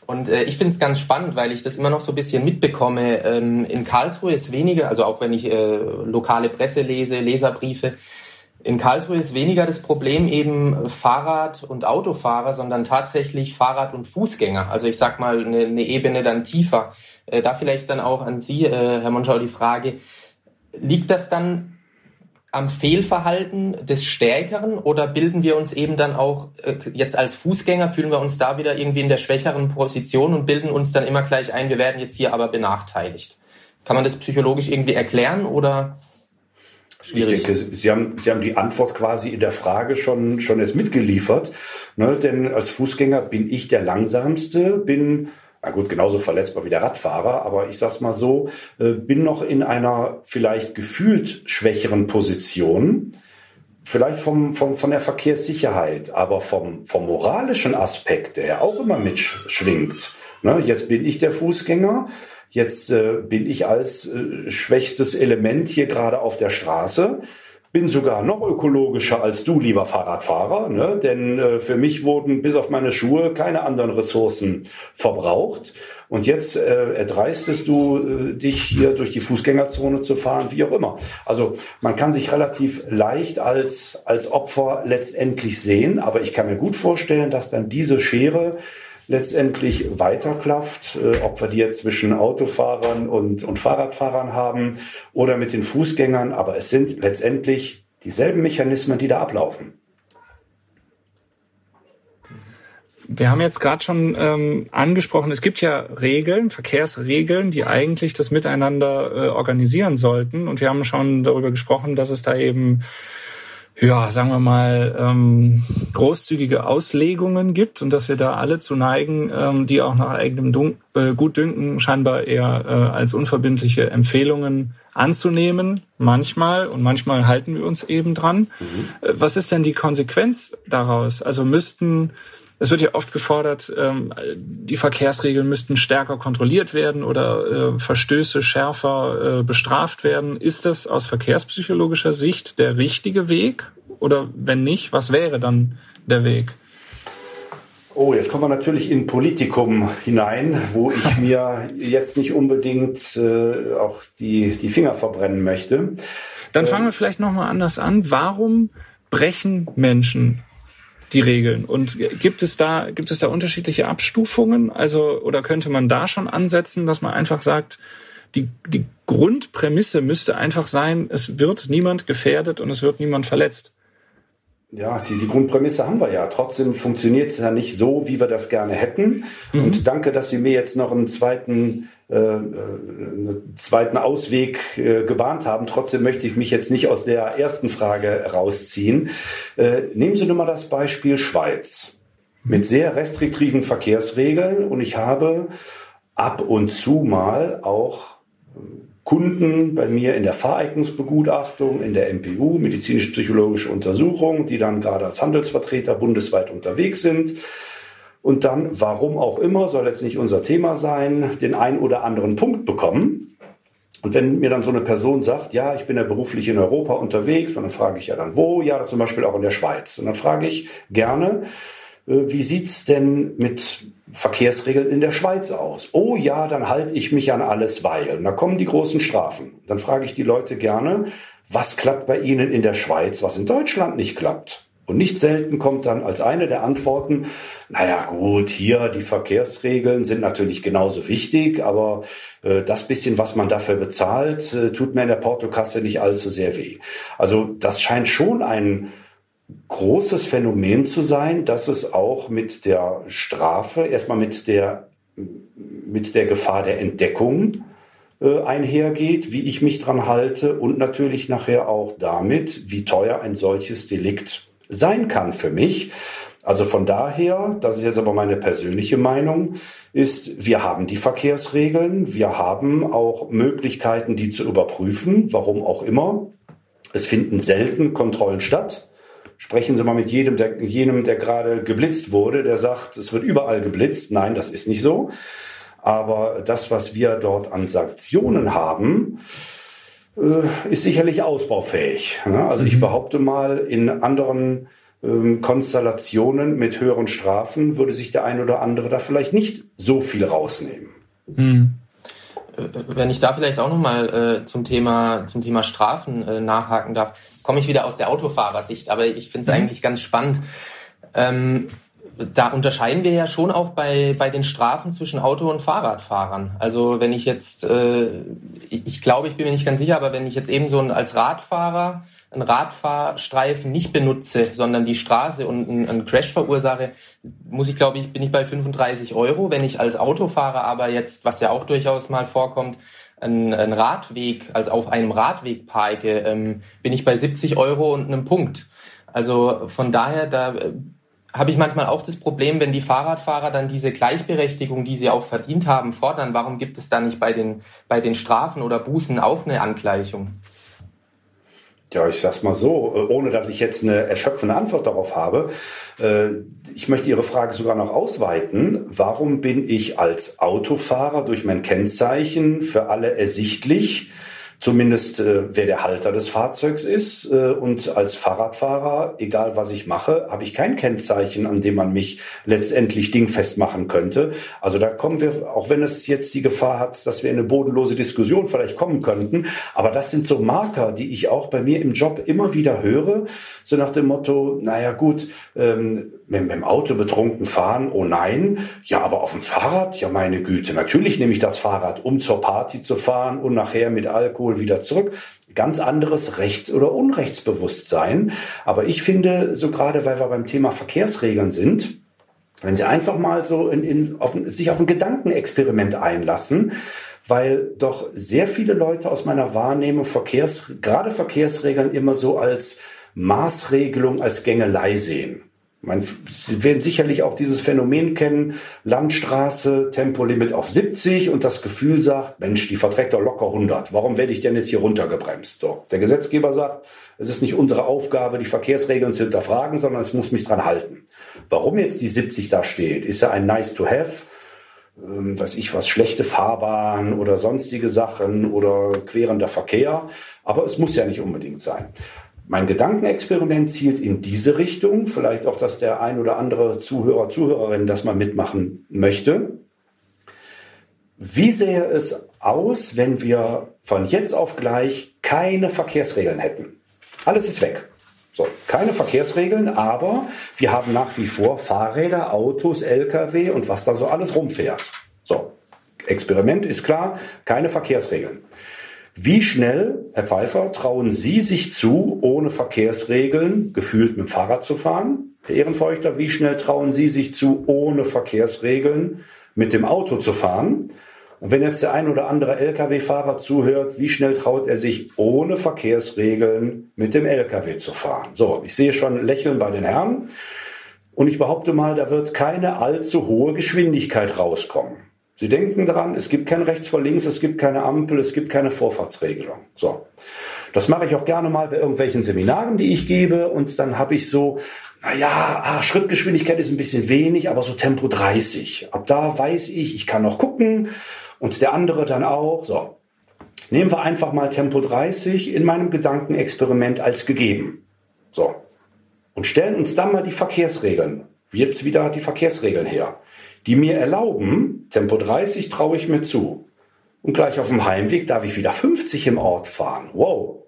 Und äh, ich finde es ganz spannend, weil ich das immer noch so ein bisschen mitbekomme. Ähm, in Karlsruhe ist weniger, also auch wenn ich äh, lokale Presse lese, Leserbriefe, in Karlsruhe ist weniger das Problem eben Fahrrad- und Autofahrer, sondern tatsächlich Fahrrad- und Fußgänger. Also ich sag mal eine, eine Ebene dann tiefer. Äh, da vielleicht dann auch an Sie, äh, Herr Monschau, die Frage, liegt das dann am Fehlverhalten des Stärkeren oder bilden wir uns eben dann auch äh, jetzt als Fußgänger, fühlen wir uns da wieder irgendwie in der schwächeren Position und bilden uns dann immer gleich ein, wir werden jetzt hier aber benachteiligt? Kann man das psychologisch irgendwie erklären oder? Schwierig. Ich denke, Sie haben, Sie haben die Antwort quasi in der Frage schon, schon jetzt mitgeliefert. Ne? Denn als Fußgänger bin ich der Langsamste, bin, na gut, genauso verletzbar wie der Radfahrer, aber ich sag's mal so, äh, bin noch in einer vielleicht gefühlt schwächeren Position. Vielleicht vom, vom, von der Verkehrssicherheit, aber vom, vom moralischen Aspekt, der ja auch immer mitschwingt. Ne? Jetzt bin ich der Fußgänger, Jetzt äh, bin ich als äh, schwächstes Element hier gerade auf der Straße. Bin sogar noch ökologischer als du, lieber Fahrradfahrer, ne? denn äh, für mich wurden bis auf meine Schuhe keine anderen Ressourcen verbraucht. Und jetzt äh, erdreistest du äh, dich hier durch die Fußgängerzone zu fahren, wie auch immer. Also man kann sich relativ leicht als, als Opfer letztendlich sehen, aber ich kann mir gut vorstellen, dass dann diese Schere letztendlich weiterklafft, äh, ob wir die jetzt zwischen Autofahrern und, und Fahrradfahrern haben oder mit den Fußgängern, aber es sind letztendlich dieselben Mechanismen, die da ablaufen. Wir haben jetzt gerade schon ähm, angesprochen, es gibt ja Regeln, Verkehrsregeln, die eigentlich das Miteinander äh, organisieren sollten. Und wir haben schon darüber gesprochen, dass es da eben ja, sagen wir mal, ähm, großzügige Auslegungen gibt und dass wir da alle zu neigen, ähm, die auch nach eigenem Dun äh, Gutdünken scheinbar eher äh, als unverbindliche Empfehlungen anzunehmen, manchmal und manchmal halten wir uns eben dran. Mhm. Äh, was ist denn die Konsequenz daraus? Also müssten es wird ja oft gefordert, ähm, die Verkehrsregeln müssten stärker kontrolliert werden oder äh, Verstöße schärfer äh, bestraft werden. Ist das aus verkehrspsychologischer Sicht der richtige Weg? Oder wenn nicht, was wäre dann der Weg? Oh, jetzt kommen wir natürlich in Politikum hinein, wo ich mir jetzt nicht unbedingt äh, auch die, die Finger verbrennen möchte. Dann fangen wir vielleicht nochmal anders an. Warum brechen Menschen die Regeln. Und gibt es da, gibt es da unterschiedliche Abstufungen? Also, oder könnte man da schon ansetzen, dass man einfach sagt, die, die Grundprämisse müsste einfach sein, es wird niemand gefährdet und es wird niemand verletzt. Ja, die, die Grundprämisse haben wir ja. Trotzdem funktioniert es ja nicht so, wie wir das gerne hätten. Mhm. Und danke, dass Sie mir jetzt noch einen zweiten, einen zweiten Ausweg äh, gebahnt haben. Trotzdem möchte ich mich jetzt nicht aus der ersten Frage rausziehen. Äh, nehmen Sie nur mal das Beispiel Schweiz. Mit sehr restriktiven Verkehrsregeln. Und ich habe ab und zu mal auch Kunden bei mir in der Fahreignungsbegutachtung, in der MPU, medizinisch-psychologische Untersuchung, die dann gerade als Handelsvertreter bundesweit unterwegs sind und dann, warum auch immer, soll jetzt nicht unser Thema sein, den ein oder anderen Punkt bekommen. Und wenn mir dann so eine Person sagt, ja, ich bin ja beruflich in Europa unterwegs, und dann frage ich ja dann wo, ja, zum Beispiel auch in der Schweiz. Und dann frage ich gerne, äh, wie sieht's denn mit Verkehrsregeln in der Schweiz aus? Oh ja, dann halte ich mich an alles, weil. Und da kommen die großen Strafen. Dann frage ich die Leute gerne, was klappt bei Ihnen in der Schweiz, was in Deutschland nicht klappt? Und nicht selten kommt dann als eine der Antworten, naja gut, hier die Verkehrsregeln sind natürlich genauso wichtig, aber äh, das bisschen, was man dafür bezahlt, äh, tut mir in der Portokasse nicht allzu sehr weh. Also das scheint schon ein großes Phänomen zu sein, dass es auch mit der Strafe, erstmal mit der, mit der Gefahr der Entdeckung äh, einhergeht, wie ich mich dran halte und natürlich nachher auch damit, wie teuer ein solches Delikt sein kann für mich. Also von daher, das ist jetzt aber meine persönliche Meinung, ist, wir haben die Verkehrsregeln, wir haben auch Möglichkeiten, die zu überprüfen, warum auch immer. Es finden selten Kontrollen statt. Sprechen Sie mal mit jedem, der, jenem, der gerade geblitzt wurde, der sagt, es wird überall geblitzt. Nein, das ist nicht so. Aber das, was wir dort an Sanktionen haben, ist sicherlich ausbaufähig. Also ich mhm. behaupte mal, in anderen ähm, Konstellationen mit höheren Strafen würde sich der ein oder andere da vielleicht nicht so viel rausnehmen. Mhm. Wenn ich da vielleicht auch nochmal äh, zum Thema zum Thema Strafen äh, nachhaken darf, jetzt komme ich wieder aus der Autofahrersicht, aber ich finde es mhm. eigentlich ganz spannend. Ähm, da unterscheiden wir ja schon auch bei, bei den Strafen zwischen Auto- und Fahrradfahrern. Also wenn ich jetzt, äh, ich glaube, ich bin mir nicht ganz sicher, aber wenn ich jetzt eben so ein, als Radfahrer einen Radfahrstreifen nicht benutze, sondern die Straße und einen, einen Crash verursache, muss ich, glaube ich, bin ich bei 35 Euro. Wenn ich als Autofahrer aber jetzt, was ja auch durchaus mal vorkommt, einen, einen Radweg, also auf einem Radweg parke, ähm, bin ich bei 70 Euro und einem Punkt. Also von daher, da habe ich manchmal auch das Problem, wenn die Fahrradfahrer dann diese Gleichberechtigung, die sie auch verdient haben, fordern, warum gibt es da nicht bei den, bei den Strafen oder Bußen auch eine Angleichung? Ja, ich sag's mal so, äh, ohne dass ich jetzt eine erschöpfende Antwort darauf habe. Äh, ich möchte Ihre Frage sogar noch ausweiten. Warum bin ich als Autofahrer durch mein Kennzeichen für alle ersichtlich? Zumindest äh, wer der Halter des Fahrzeugs ist. Äh, und als Fahrradfahrer, egal was ich mache, habe ich kein Kennzeichen, an dem man mich letztendlich dingfest machen könnte. Also da kommen wir, auch wenn es jetzt die Gefahr hat, dass wir in eine bodenlose Diskussion vielleicht kommen könnten, aber das sind so Marker, die ich auch bei mir im Job immer wieder höre, so nach dem Motto, naja gut, ähm, mit, mit dem Auto betrunken fahren, oh nein, ja, aber auf dem Fahrrad, ja meine Güte, natürlich nehme ich das Fahrrad, um zur Party zu fahren und nachher mit Alkohol wieder zurück. Ganz anderes Rechts- oder Unrechtsbewusstsein. Aber ich finde, so gerade weil wir beim Thema Verkehrsregeln sind, wenn Sie einfach mal so in, in, auf, sich auf ein Gedankenexperiment einlassen, weil doch sehr viele Leute aus meiner Wahrnehmung Verkehrs, gerade Verkehrsregeln immer so als Maßregelung, als Gängelei sehen. Man, Sie werden sicherlich auch dieses Phänomen kennen, Landstraße, Tempolimit auf 70 und das Gefühl sagt, Mensch, die verträgt doch locker 100. Warum werde ich denn jetzt hier runtergebremst? So, der Gesetzgeber sagt, es ist nicht unsere Aufgabe, die Verkehrsregeln zu hinterfragen, sondern es muss mich dran halten. Warum jetzt die 70 da steht, ist ja ein nice to have, ähm, weiß ich was, schlechte Fahrbahn oder sonstige Sachen oder querender Verkehr. Aber es muss ja nicht unbedingt sein. Mein Gedankenexperiment zielt in diese Richtung. Vielleicht auch, dass der ein oder andere Zuhörer, Zuhörerin das mal mitmachen möchte. Wie sähe es aus, wenn wir von jetzt auf gleich keine Verkehrsregeln hätten? Alles ist weg. So, keine Verkehrsregeln, aber wir haben nach wie vor Fahrräder, Autos, Lkw und was da so alles rumfährt. So, Experiment ist klar, keine Verkehrsregeln. Wie schnell, Herr Pfeiffer, trauen Sie sich zu, ohne Verkehrsregeln gefühlt mit dem Fahrrad zu fahren? Herr Ehrenfeuchter, wie schnell trauen Sie sich zu, ohne Verkehrsregeln mit dem Auto zu fahren? Und wenn jetzt der ein oder andere Lkw-Fahrer zuhört, wie schnell traut er sich ohne Verkehrsregeln mit dem Lkw zu fahren? So, ich sehe schon Lächeln bei den Herren. Und ich behaupte mal, da wird keine allzu hohe Geschwindigkeit rauskommen. Sie denken daran, es gibt kein rechts vor links, es gibt keine Ampel, es gibt keine Vorfahrtsregelung. So. Das mache ich auch gerne mal bei irgendwelchen Seminaren, die ich gebe. Und dann habe ich so, naja, ah, Schrittgeschwindigkeit ist ein bisschen wenig, aber so Tempo 30. Ab da weiß ich, ich kann noch gucken und der andere dann auch. So. Nehmen wir einfach mal Tempo 30 in meinem Gedankenexperiment als gegeben. So. Und stellen uns dann mal die Verkehrsregeln. Jetzt wieder die Verkehrsregeln her. Die mir erlauben, Tempo 30 traue ich mir zu. Und gleich auf dem Heimweg darf ich wieder 50 im Ort fahren. Wow.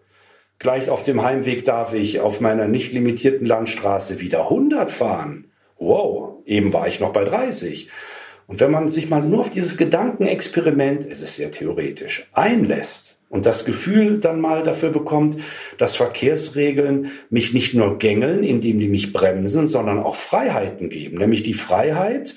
Gleich auf dem Heimweg darf ich auf meiner nicht limitierten Landstraße wieder 100 fahren. Wow. Eben war ich noch bei 30. Und wenn man sich mal nur auf dieses Gedankenexperiment, es ist sehr theoretisch, einlässt und das Gefühl dann mal dafür bekommt, dass Verkehrsregeln mich nicht nur gängeln, indem die mich bremsen, sondern auch Freiheiten geben, nämlich die Freiheit,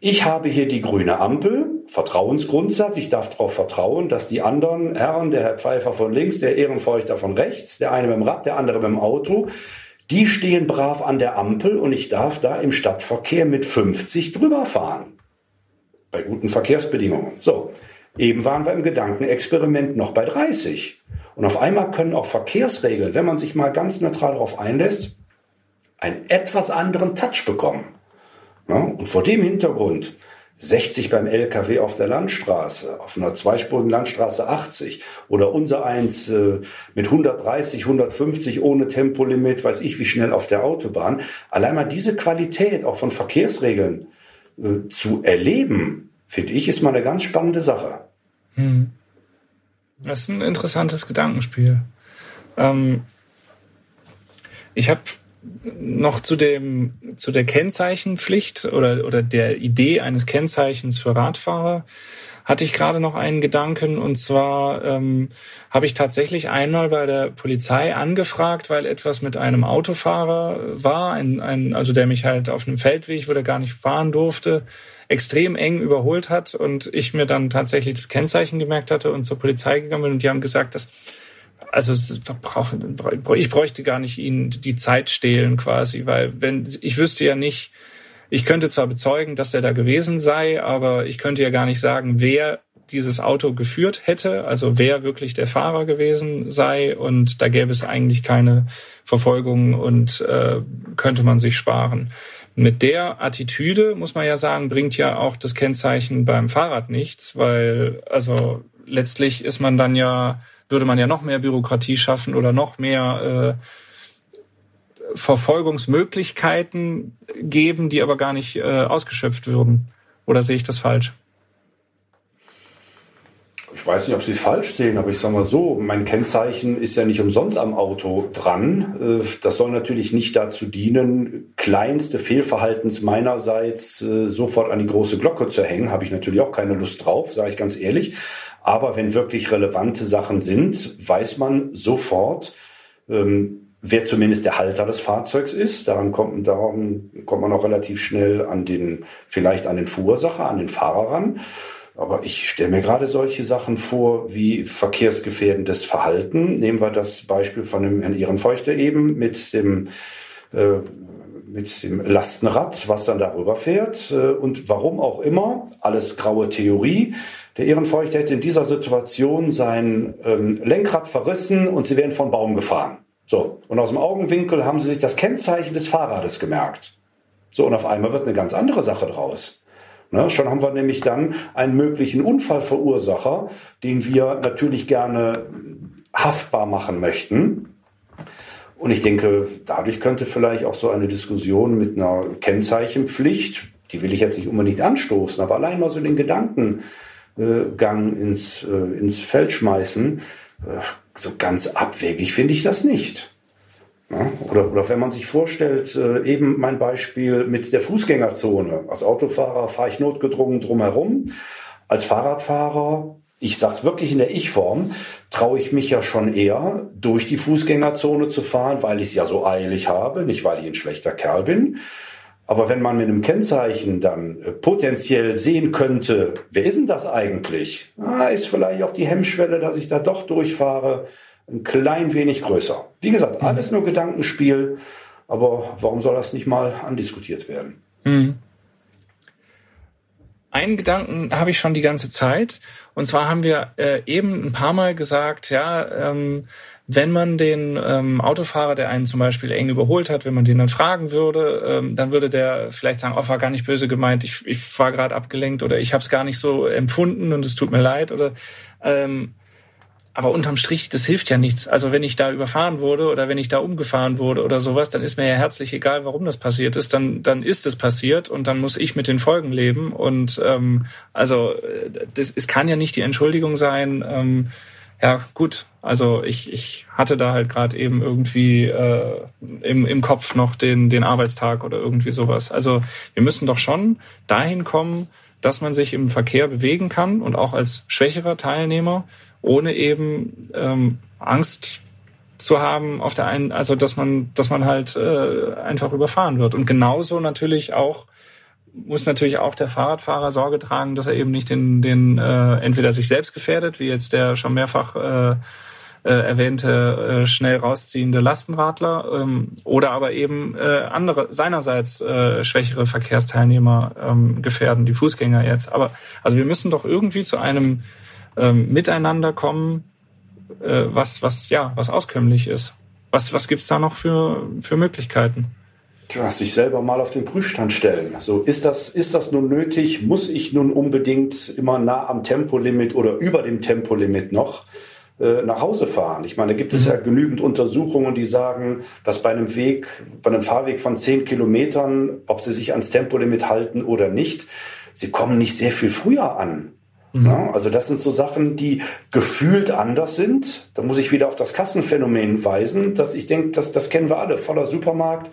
ich habe hier die grüne Ampel, Vertrauensgrundsatz. Ich darf darauf vertrauen, dass die anderen Herren, der Herr Pfeiffer von links, der Ehrenfeuchter von rechts, der eine mit dem Rad, der andere mit dem Auto, die stehen brav an der Ampel und ich darf da im Stadtverkehr mit 50 drüber fahren. Bei guten Verkehrsbedingungen. So. Eben waren wir im Gedankenexperiment noch bei 30. Und auf einmal können auch Verkehrsregeln, wenn man sich mal ganz neutral darauf einlässt, einen etwas anderen Touch bekommen. Und vor dem Hintergrund 60 beim LKW auf der Landstraße, auf einer zweispurigen Landstraße 80 oder unser eins äh, mit 130, 150 ohne Tempolimit, weiß ich wie schnell auf der Autobahn. Allein mal diese Qualität auch von Verkehrsregeln äh, zu erleben, finde ich, ist mal eine ganz spannende Sache. Hm. Das ist ein interessantes Gedankenspiel. Ähm, ich habe noch zu dem zu der Kennzeichenpflicht oder oder der Idee eines Kennzeichens für Radfahrer hatte ich gerade noch einen Gedanken. Und zwar ähm, habe ich tatsächlich einmal bei der Polizei angefragt, weil etwas mit einem Autofahrer war, ein, ein, also der mich halt auf einem Feldweg, wo der gar nicht fahren durfte, extrem eng überholt hat. Und ich mir dann tatsächlich das Kennzeichen gemerkt hatte und zur Polizei gegangen bin. Und die haben gesagt, dass also ich bräuchte gar nicht ihnen die Zeit stehlen quasi, weil wenn ich wüsste ja nicht, ich könnte zwar bezeugen, dass der da gewesen sei, aber ich könnte ja gar nicht sagen, wer dieses Auto geführt hätte, also wer wirklich der Fahrer gewesen sei und da gäbe es eigentlich keine Verfolgung und äh, könnte man sich sparen. Mit der Attitüde muss man ja sagen, bringt ja auch das Kennzeichen beim Fahrrad nichts, weil also letztlich ist man dann ja würde man ja noch mehr Bürokratie schaffen oder noch mehr äh, Verfolgungsmöglichkeiten geben, die aber gar nicht äh, ausgeschöpft würden. Oder sehe ich das falsch? Ich weiß nicht, ob Sie es falsch sehen, aber ich sage mal so, mein Kennzeichen ist ja nicht umsonst am Auto dran. Äh, das soll natürlich nicht dazu dienen, kleinste Fehlverhaltens meinerseits äh, sofort an die große Glocke zu hängen. Habe ich natürlich auch keine Lust drauf, sage ich ganz ehrlich. Aber wenn wirklich relevante Sachen sind, weiß man sofort, ähm, wer zumindest der Halter des Fahrzeugs ist. Daran kommt, daran kommt man auch relativ schnell an den, vielleicht an den Verursacher, an den Fahrer ran. Aber ich stelle mir gerade solche Sachen vor wie verkehrsgefährdendes Verhalten. Nehmen wir das Beispiel von dem Herrn Ehrenfeuchter eben mit dem, äh, mit dem Lastenrad, was dann darüber fährt. Äh, und warum auch immer, alles graue Theorie. Der Ehrenfeucht hätte in dieser Situation sein ähm, Lenkrad verrissen und sie wären von Baum gefahren. So, und aus dem Augenwinkel haben sie sich das Kennzeichen des Fahrrades gemerkt. So, und auf einmal wird eine ganz andere Sache draus. Ne, schon haben wir nämlich dann einen möglichen Unfallverursacher, den wir natürlich gerne haftbar machen möchten. Und ich denke, dadurch könnte vielleicht auch so eine Diskussion mit einer Kennzeichenpflicht, die will ich jetzt nicht unbedingt anstoßen, aber allein mal so den Gedanken Gang ins, äh, ins Feld schmeißen. Äh, so ganz abwegig finde ich das nicht. Oder, oder wenn man sich vorstellt, äh, eben mein Beispiel mit der Fußgängerzone. Als Autofahrer fahre ich notgedrungen drumherum. Als Fahrradfahrer, ich sage es wirklich in der Ich-Form, traue ich mich ja schon eher, durch die Fußgängerzone zu fahren, weil ich es ja so eilig habe, nicht weil ich ein schlechter Kerl bin. Aber wenn man mit einem Kennzeichen dann äh, potenziell sehen könnte, wer ist denn das eigentlich? Ah, ist vielleicht auch die Hemmschwelle, dass ich da doch durchfahre, ein klein wenig größer. Wie gesagt, mhm. alles nur Gedankenspiel, aber warum soll das nicht mal andiskutiert werden? Mhm. einen Gedanken habe ich schon die ganze Zeit. Und zwar haben wir äh, eben ein paar Mal gesagt, ja, ähm, wenn man den ähm, Autofahrer, der einen zum Beispiel eng überholt hat, wenn man den dann fragen würde, ähm, dann würde der vielleicht sagen, oh, war gar nicht böse gemeint, ich, ich war gerade abgelenkt oder ich habe es gar nicht so empfunden und es tut mir leid oder ähm, aber unterm Strich, das hilft ja nichts. Also wenn ich da überfahren wurde oder wenn ich da umgefahren wurde oder sowas, dann ist mir ja herzlich egal, warum das passiert ist. Dann, dann ist es passiert und dann muss ich mit den Folgen leben. Und ähm, also das, es kann ja nicht die Entschuldigung sein. Ähm, ja, gut. Also ich, ich hatte da halt gerade eben irgendwie äh, im, im Kopf noch den, den Arbeitstag oder irgendwie sowas. Also wir müssen doch schon dahin kommen, dass man sich im Verkehr bewegen kann und auch als schwächerer Teilnehmer ohne eben ähm, Angst zu haben auf der einen, also dass man, dass man halt äh, einfach überfahren wird. Und genauso natürlich auch muss natürlich auch der Fahrradfahrer Sorge tragen, dass er eben nicht den, den äh, entweder sich selbst gefährdet, wie jetzt der schon mehrfach äh, äh, erwähnte äh, schnell rausziehende Lastenradler ähm, oder aber eben äh, andere seinerseits äh, schwächere Verkehrsteilnehmer ähm, gefährden, die Fußgänger jetzt. Aber also wir müssen doch irgendwie zu einem ähm, Miteinander kommen, äh, was, was, ja, was auskömmlich ist. Was, was gibt's da noch für, für Möglichkeiten? Tja, sich selber mal auf den Prüfstand stellen. Also ist das, ist das nun nötig? Muss ich nun unbedingt immer nah am Tempolimit oder über dem Tempolimit noch äh, nach Hause fahren? Ich meine, da gibt es mhm. ja genügend Untersuchungen, die sagen, dass bei einem Weg, bei einem Fahrweg von zehn Kilometern, ob sie sich ans Tempolimit halten oder nicht, sie kommen nicht sehr viel früher an. Mhm. Ja, also das sind so Sachen, die gefühlt anders sind. Da muss ich wieder auf das Kassenphänomen weisen, dass ich denke, das, das kennen wir alle. Voller Supermarkt,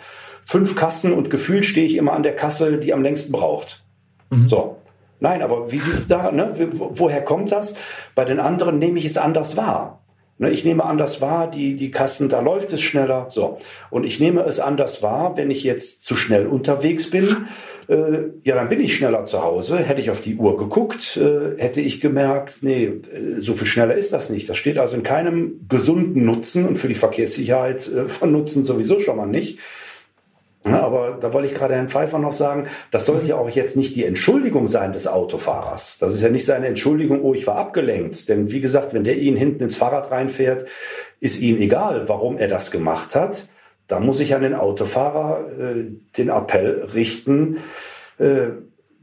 fünf Kassen und gefühlt stehe ich immer an der Kasse, die am längsten braucht. Mhm. So. Nein, aber wie sieht's da? Ne? Woher kommt das? Bei den anderen nehme ich es anders wahr. Ne, ich nehme anders wahr, die, die Kassen, da läuft es schneller. So. Und ich nehme es anders wahr, wenn ich jetzt zu schnell unterwegs bin äh, ja, dann bin ich schneller zu Hause. Hätte ich auf die Uhr geguckt, äh, hätte ich gemerkt, nee, äh, so viel schneller ist das nicht. Das steht also in keinem gesunden Nutzen und für die Verkehrssicherheit äh, von Nutzen sowieso schon mal nicht. Ja, aber da wollte ich gerade Herrn Pfeiffer noch sagen, das sollte ja auch jetzt nicht die Entschuldigung sein des Autofahrers. Das ist ja nicht seine Entschuldigung, oh, ich war abgelenkt. Denn wie gesagt, wenn der ihn hinten ins Fahrrad reinfährt, ist ihm egal, warum er das gemacht hat. Da muss ich an den Autofahrer äh, den Appell richten, äh,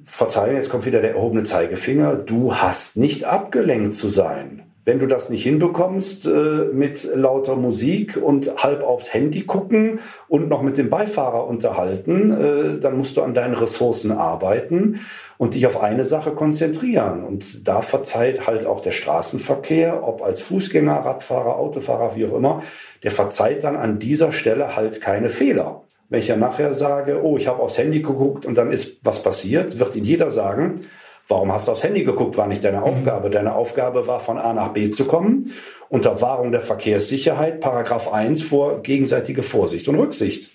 Verzeihung, jetzt kommt wieder der erhobene Zeigefinger, du hast nicht abgelenkt zu sein. Wenn du das nicht hinbekommst äh, mit lauter Musik und halb aufs Handy gucken und noch mit dem Beifahrer unterhalten, äh, dann musst du an deinen Ressourcen arbeiten und dich auf eine Sache konzentrieren. Und da verzeiht halt auch der Straßenverkehr, ob als Fußgänger, Radfahrer, Autofahrer, wie auch immer, der verzeiht dann an dieser Stelle halt keine Fehler. Wenn ich ja nachher sage, oh, ich habe aufs Handy geguckt und dann ist was passiert, wird Ihnen jeder sagen, Warum hast du aufs Handy geguckt? War nicht deine mhm. Aufgabe. Deine Aufgabe war, von A nach B zu kommen. Unter Wahrung der Verkehrssicherheit, Paragraph 1 vor gegenseitige Vorsicht und Rücksicht.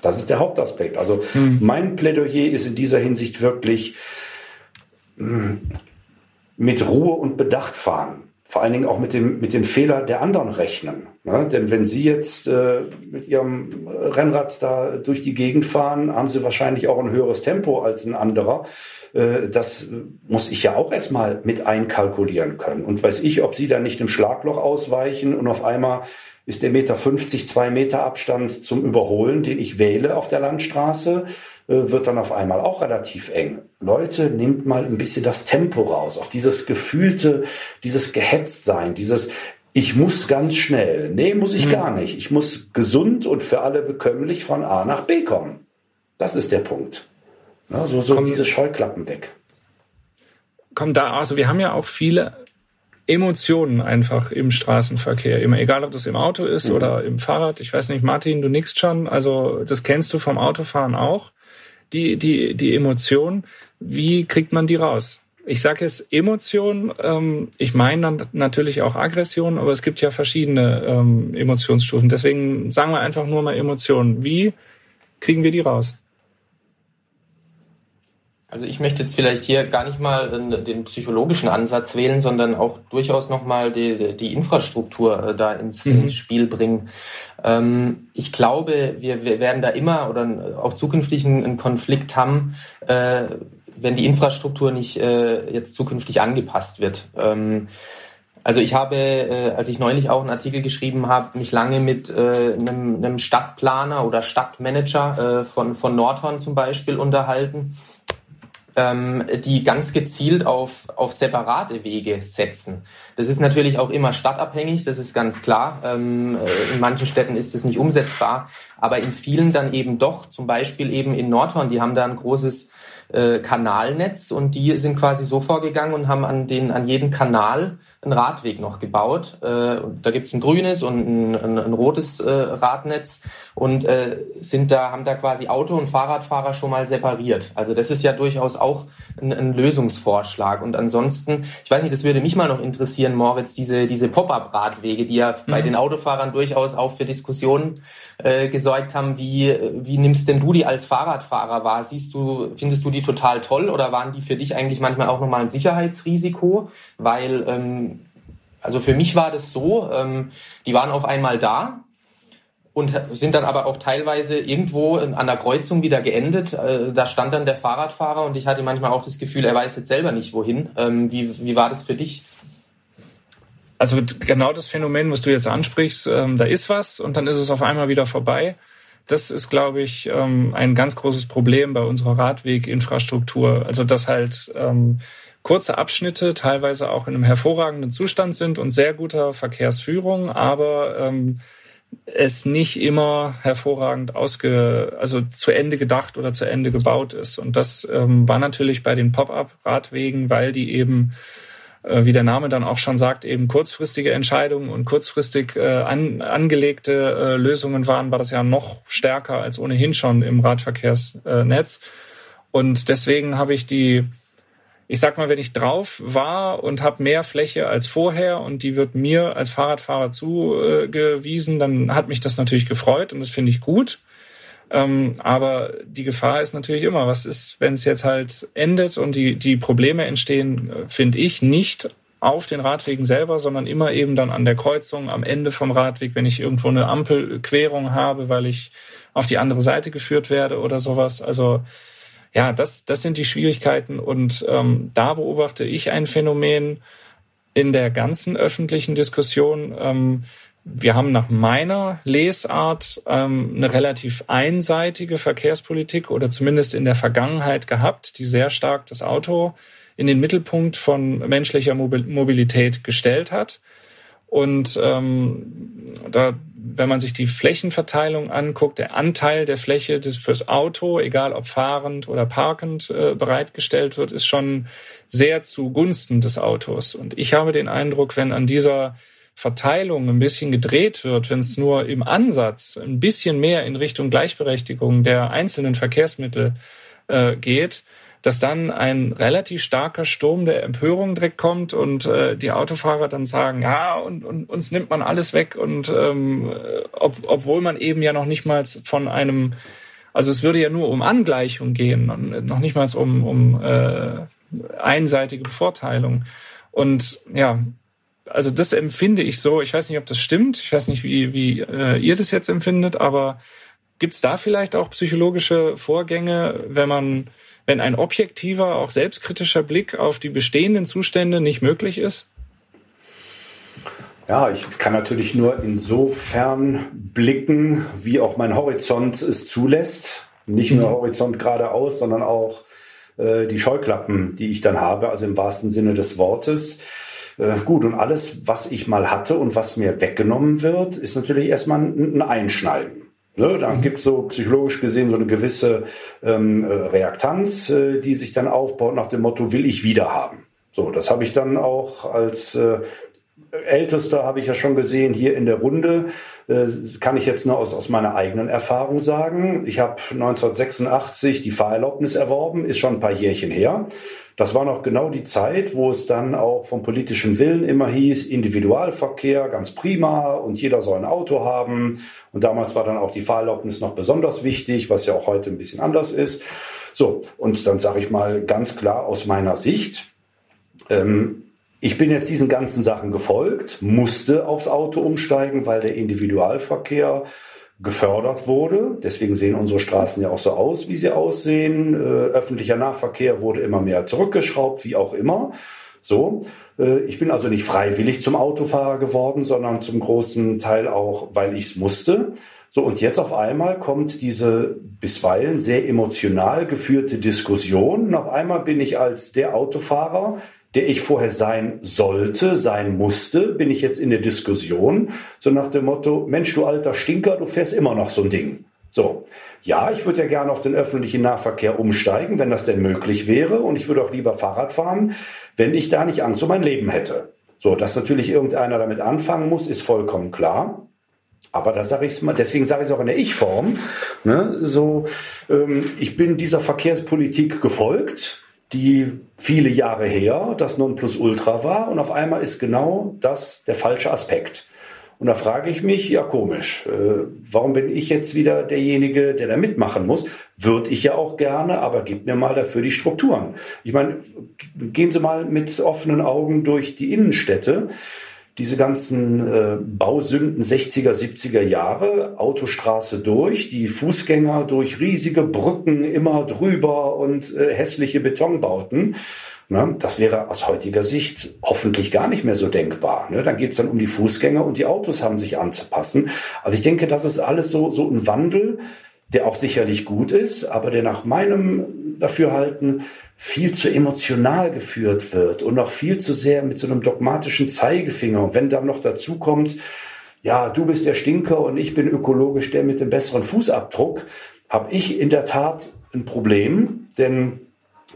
Das ist der Hauptaspekt. Also mhm. mein Plädoyer ist in dieser Hinsicht wirklich mh, mit Ruhe und Bedacht fahren. Vor allen Dingen auch mit dem, mit dem Fehler der anderen rechnen. Ja, denn wenn Sie jetzt äh, mit Ihrem Rennrad da durch die Gegend fahren, haben Sie wahrscheinlich auch ein höheres Tempo als ein anderer. Äh, das muss ich ja auch erstmal mit einkalkulieren können. Und weiß ich, ob Sie da nicht im Schlagloch ausweichen und auf einmal ist der Meter 50, zwei Meter Abstand zum Überholen, den ich wähle auf der Landstraße, äh, wird dann auf einmal auch relativ eng. Leute, nehmt mal ein bisschen das Tempo raus. Auch dieses gefühlte, dieses Gehetztsein, dieses ich muss ganz schnell. Nee, muss ich mhm. gar nicht. Ich muss gesund und für alle bekömmlich von A nach B kommen. Das ist der Punkt. Ja, so so kommen, diese Scheuklappen weg. Kommt da, also wir haben ja auch viele Emotionen einfach im Straßenverkehr. Immer egal, ob das im Auto ist mhm. oder im Fahrrad. Ich weiß nicht, Martin, du nickst schon. Also das kennst du vom Autofahren auch. Die, die, die Emotion. Wie kriegt man die raus? Ich sage jetzt Emotion, ähm, ich meine dann natürlich auch Aggression, aber es gibt ja verschiedene ähm, Emotionsstufen. Deswegen sagen wir einfach nur mal Emotionen. Wie kriegen wir die raus? Also ich möchte jetzt vielleicht hier gar nicht mal den psychologischen Ansatz wählen, sondern auch durchaus nochmal die, die Infrastruktur äh, da ins, mhm. ins Spiel bringen. Ähm, ich glaube, wir, wir werden da immer oder auch zukünftig einen, Konflikt haben, äh, wenn die Infrastruktur nicht äh, jetzt zukünftig angepasst wird. Ähm, also ich habe, äh, als ich neulich auch einen Artikel geschrieben habe, mich lange mit äh, einem, einem Stadtplaner oder Stadtmanager äh, von, von Nordhorn zum Beispiel unterhalten, die ganz gezielt auf, auf separate Wege setzen. Das ist natürlich auch immer stadtabhängig, das ist ganz klar. Ähm, äh, in manchen Städten ist es nicht umsetzbar, aber in vielen dann eben doch, zum Beispiel eben in Nordhorn, die haben da ein großes äh, Kanalnetz und die sind quasi so vorgegangen und haben an den an jeden Kanal einen Radweg noch gebaut. Äh, da gibt's ein grünes und ein, ein, ein rotes Radnetz und sind da haben da quasi Auto und Fahrradfahrer schon mal separiert. Also das ist ja durchaus auch ein, ein Lösungsvorschlag. Und ansonsten, ich weiß nicht, das würde mich mal noch interessieren, Moritz, diese diese Pop-up-Radwege, die ja mhm. bei den Autofahrern durchaus auch für Diskussionen äh, gesorgt haben. Wie wie nimmst denn du die als Fahrradfahrer wahr? Siehst du, findest du die total toll oder waren die für dich eigentlich manchmal auch nochmal ein Sicherheitsrisiko? Weil, ähm, also für mich war das so, ähm, die waren auf einmal da und sind dann aber auch teilweise irgendwo an der Kreuzung wieder geendet. Äh, da stand dann der Fahrradfahrer und ich hatte manchmal auch das Gefühl, er weiß jetzt selber nicht wohin. Ähm, wie, wie war das für dich? Also genau das Phänomen, was du jetzt ansprichst, ähm, da ist was und dann ist es auf einmal wieder vorbei. Das ist, glaube ich, ähm, ein ganz großes Problem bei unserer Radweginfrastruktur. Also dass halt ähm, kurze Abschnitte teilweise auch in einem hervorragenden Zustand sind und sehr guter Verkehrsführung, aber ähm, es nicht immer hervorragend ausge, also zu Ende gedacht oder zu Ende gebaut ist. Und das ähm, war natürlich bei den Pop-up-Radwegen, weil die eben wie der Name dann auch schon sagt, eben kurzfristige Entscheidungen und kurzfristig äh, an, angelegte äh, Lösungen waren, war das ja noch stärker als ohnehin schon im Radverkehrsnetz. Und deswegen habe ich die, ich sag mal, wenn ich drauf war und habe mehr Fläche als vorher und die wird mir als Fahrradfahrer zugewiesen, dann hat mich das natürlich gefreut und das finde ich gut. Ähm, aber die Gefahr ist natürlich immer, was ist, wenn es jetzt halt endet und die, die Probleme entstehen, äh, finde ich, nicht auf den Radwegen selber, sondern immer eben dann an der Kreuzung, am Ende vom Radweg, wenn ich irgendwo eine Ampelquerung habe, weil ich auf die andere Seite geführt werde oder sowas. Also ja, das, das sind die Schwierigkeiten und ähm, da beobachte ich ein Phänomen in der ganzen öffentlichen Diskussion. Ähm, wir haben nach meiner Lesart ähm, eine relativ einseitige Verkehrspolitik oder zumindest in der Vergangenheit gehabt, die sehr stark das Auto in den Mittelpunkt von menschlicher Mobilität gestellt hat. Und ähm, da, wenn man sich die Flächenverteilung anguckt, der Anteil der Fläche des fürs Auto, egal ob fahrend oder parkend äh, bereitgestellt wird, ist schon sehr zugunsten des Autos. Und ich habe den Eindruck, wenn an dieser Verteilung ein bisschen gedreht wird, wenn es nur im Ansatz ein bisschen mehr in Richtung Gleichberechtigung der einzelnen Verkehrsmittel äh, geht, dass dann ein relativ starker Sturm der Empörung direkt kommt und äh, die Autofahrer dann sagen, ja, und, und uns nimmt man alles weg und ähm, ob, obwohl man eben ja noch nicht mal von einem, also es würde ja nur um Angleichung gehen und noch nicht mal um, um äh, einseitige Bevorteilung. Und ja, also das empfinde ich so. Ich weiß nicht, ob das stimmt. Ich weiß nicht, wie, wie äh, ihr das jetzt empfindet, aber gibt es da vielleicht auch psychologische Vorgänge, wenn man, wenn ein objektiver, auch selbstkritischer Blick auf die bestehenden Zustände nicht möglich ist? Ja, ich kann natürlich nur insofern blicken, wie auch mein Horizont es zulässt. Nicht nur mhm. Horizont geradeaus, sondern auch äh, die Scheuklappen, die ich dann habe, also im wahrsten Sinne des Wortes. Äh, gut, und alles, was ich mal hatte und was mir weggenommen wird, ist natürlich erstmal ein, ein Einschneiden. Ne, dann mhm. gibt es so psychologisch gesehen so eine gewisse ähm, äh, Reaktanz, äh, die sich dann aufbaut nach dem Motto, will ich wieder haben. So, das habe ich dann auch als äh, Ältester habe ich ja schon gesehen hier in der Runde, äh, kann ich jetzt nur aus, aus meiner eigenen Erfahrung sagen. Ich habe 1986 die Fahrerlaubnis erworben, ist schon ein paar Jährchen her. Das war noch genau die Zeit, wo es dann auch vom politischen Willen immer hieß, Individualverkehr ganz prima und jeder soll ein Auto haben. Und damals war dann auch die Fahrerlaubnis noch besonders wichtig, was ja auch heute ein bisschen anders ist. So, und dann sage ich mal ganz klar aus meiner Sicht, ähm, ich bin jetzt diesen ganzen Sachen gefolgt, musste aufs Auto umsteigen, weil der Individualverkehr gefördert wurde. Deswegen sehen unsere Straßen ja auch so aus, wie sie aussehen. Äh, öffentlicher Nahverkehr wurde immer mehr zurückgeschraubt, wie auch immer. So, äh, ich bin also nicht freiwillig zum Autofahrer geworden, sondern zum großen Teil auch, weil ich es musste. So, und jetzt auf einmal kommt diese bisweilen sehr emotional geführte Diskussion. Und auf einmal bin ich als der Autofahrer, der ich vorher sein sollte, sein musste, bin ich jetzt in der Diskussion, so nach dem Motto, Mensch, du alter Stinker, du fährst immer noch so ein Ding. So, ja, ich würde ja gerne auf den öffentlichen Nahverkehr umsteigen, wenn das denn möglich wäre. Und ich würde auch lieber Fahrrad fahren, wenn ich da nicht Angst um mein Leben hätte. So, dass natürlich irgendeiner damit anfangen muss, ist vollkommen klar. Aber da sage ich mal, deswegen sage ich es auch in der Ich-Form. Ne, so, ähm, ich bin dieser Verkehrspolitik gefolgt, die viele Jahre her das Nonplusultra war, und auf einmal ist genau das der falsche Aspekt. Und da frage ich mich, ja komisch, äh, warum bin ich jetzt wieder derjenige, der da mitmachen muss? Würde ich ja auch gerne, aber gib mir mal dafür die Strukturen. Ich meine, gehen Sie mal mit offenen Augen durch die Innenstädte. Diese ganzen äh, Bausünden 60er, 70er Jahre, Autostraße durch, die Fußgänger durch riesige Brücken immer drüber und äh, hässliche Betonbauten. Ne? Das wäre aus heutiger Sicht hoffentlich gar nicht mehr so denkbar. Ne? Dann geht es dann um die Fußgänger und die Autos haben sich anzupassen. Also ich denke, das ist alles so, so ein Wandel, der auch sicherlich gut ist, aber der nach meinem Dafürhalten viel zu emotional geführt wird und noch viel zu sehr mit so einem dogmatischen Zeigefinger. Und wenn dann noch dazu kommt, ja, du bist der Stinker und ich bin ökologisch der mit dem besseren Fußabdruck, habe ich in der Tat ein Problem, denn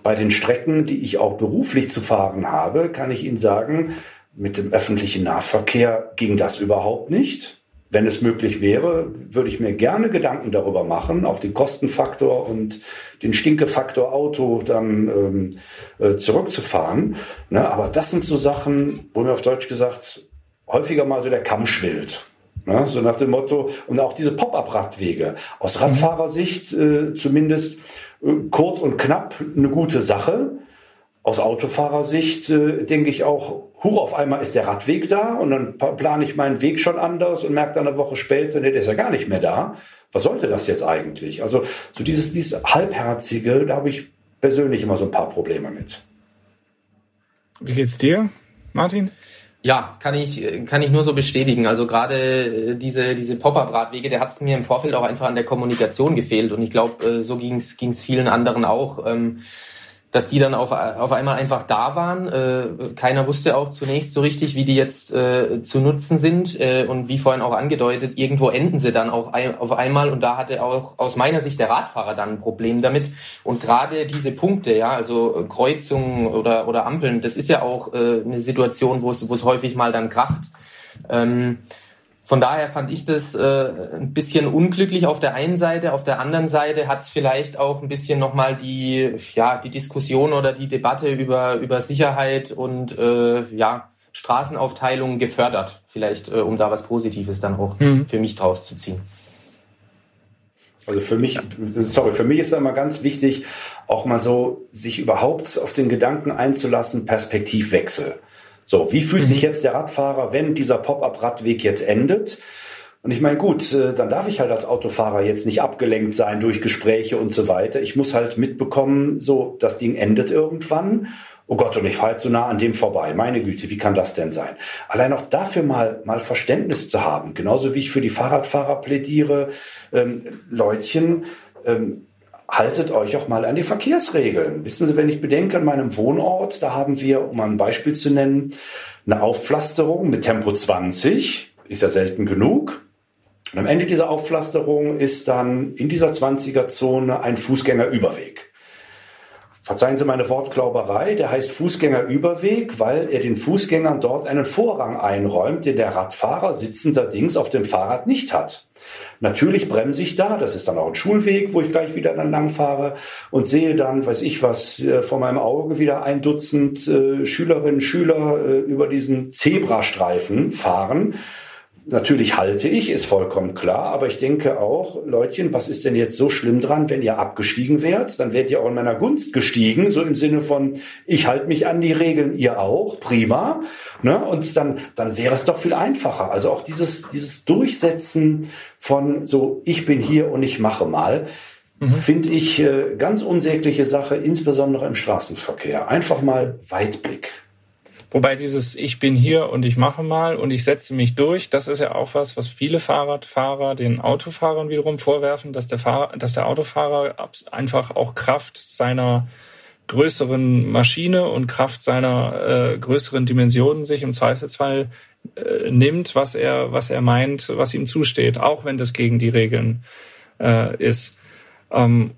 bei den Strecken, die ich auch beruflich zu fahren habe, kann ich Ihnen sagen, mit dem öffentlichen Nahverkehr ging das überhaupt nicht. Wenn es möglich wäre, würde ich mir gerne Gedanken darüber machen, auch den Kostenfaktor und den Stinkefaktor Auto dann ähm, äh, zurückzufahren. Ne, aber das sind so Sachen, wo mir auf Deutsch gesagt häufiger mal so der Kamm schwillt. Ne, so nach dem Motto, und auch diese Pop-up-Radwege. Aus Radfahrersicht äh, zumindest kurz und knapp eine gute Sache. Aus Autofahrersicht äh, denke ich auch, huch, auf einmal ist der Radweg da und dann plane ich meinen Weg schon anders und merke dann eine Woche später, nee, der ist ja gar nicht mehr da. Was sollte das jetzt eigentlich? Also so dieses, dieses Halbherzige, da habe ich persönlich immer so ein paar Probleme mit. Wie geht's dir, Martin? Ja, kann ich, kann ich nur so bestätigen. Also gerade äh, diese, diese Pop-Up-Radwege, der hat es mir im Vorfeld auch einfach an der Kommunikation gefehlt. Und ich glaube, äh, so ging es vielen anderen auch. Ähm, dass die dann auf, auf einmal einfach da waren. Äh, keiner wusste auch zunächst so richtig, wie die jetzt äh, zu nutzen sind. Äh, und wie vorhin auch angedeutet, irgendwo enden sie dann auch ein, auf einmal. Und da hatte auch aus meiner Sicht der Radfahrer dann ein Problem damit. Und gerade diese Punkte, ja, also Kreuzungen oder, oder Ampeln, das ist ja auch äh, eine Situation, wo es wo es häufig mal dann kracht. Ähm, von daher fand ich das äh, ein bisschen unglücklich auf der einen Seite. Auf der anderen Seite hat es vielleicht auch ein bisschen nochmal die, ja, die Diskussion oder die Debatte über, über Sicherheit und äh, ja, Straßenaufteilung gefördert. Vielleicht, äh, um da was Positives dann auch mhm. für mich draus zu ziehen. Also für mich, sorry, für mich ist da immer ganz wichtig, auch mal so sich überhaupt auf den Gedanken einzulassen, Perspektivwechsel. So, wie fühlt mhm. sich jetzt der Radfahrer, wenn dieser Pop-up-Radweg jetzt endet? Und ich meine, gut, äh, dann darf ich halt als Autofahrer jetzt nicht abgelenkt sein durch Gespräche und so weiter. Ich muss halt mitbekommen, so, das Ding endet irgendwann. Oh Gott, und ich fahre jetzt so nah an dem vorbei. Meine Güte, wie kann das denn sein? Allein auch dafür mal, mal Verständnis zu haben. Genauso wie ich für die Fahrradfahrer plädiere. Ähm, Leutchen, ähm, haltet euch auch mal an die Verkehrsregeln. Wissen Sie, wenn ich bedenke an meinem Wohnort, da haben wir, um ein Beispiel zu nennen, eine Aufpflasterung mit Tempo 20, ist ja selten genug. Und am Ende dieser Aufpflasterung ist dann in dieser 20er-Zone ein Fußgängerüberweg. Verzeihen Sie meine Wortglauberei, der heißt Fußgängerüberweg, weil er den Fußgängern dort einen Vorrang einräumt, den der Radfahrer sitzenderdings auf dem Fahrrad nicht hat. Natürlich bremse ich da, das ist dann auch ein Schulweg, wo ich gleich wieder dann lang fahre und sehe dann, weiß ich was, äh, vor meinem Auge wieder ein Dutzend äh, Schülerinnen, Schüler äh, über diesen Zebrastreifen fahren natürlich halte ich, ist vollkommen klar, aber ich denke auch, Leutchen, was ist denn jetzt so schlimm dran, wenn ihr abgestiegen wärt? Dann wärt ihr auch in meiner Gunst gestiegen, so im Sinne von, ich halte mich an die Regeln, ihr auch, prima. Ne? Und dann, dann wäre es doch viel einfacher. Also auch dieses, dieses Durchsetzen von so, ich bin hier und ich mache mal, mhm. finde ich äh, ganz unsägliche Sache, insbesondere im Straßenverkehr. Einfach mal Weitblick. Wobei dieses Ich bin hier und ich mache mal und ich setze mich durch, das ist ja auch was, was viele Fahrradfahrer den Autofahrern wiederum vorwerfen, dass der, Fahrer, dass der Autofahrer einfach auch Kraft seiner größeren Maschine und Kraft seiner äh, größeren Dimensionen sich im Zweifelsfall äh, nimmt, was er, was er meint, was ihm zusteht, auch wenn das gegen die Regeln äh, ist. Ähm,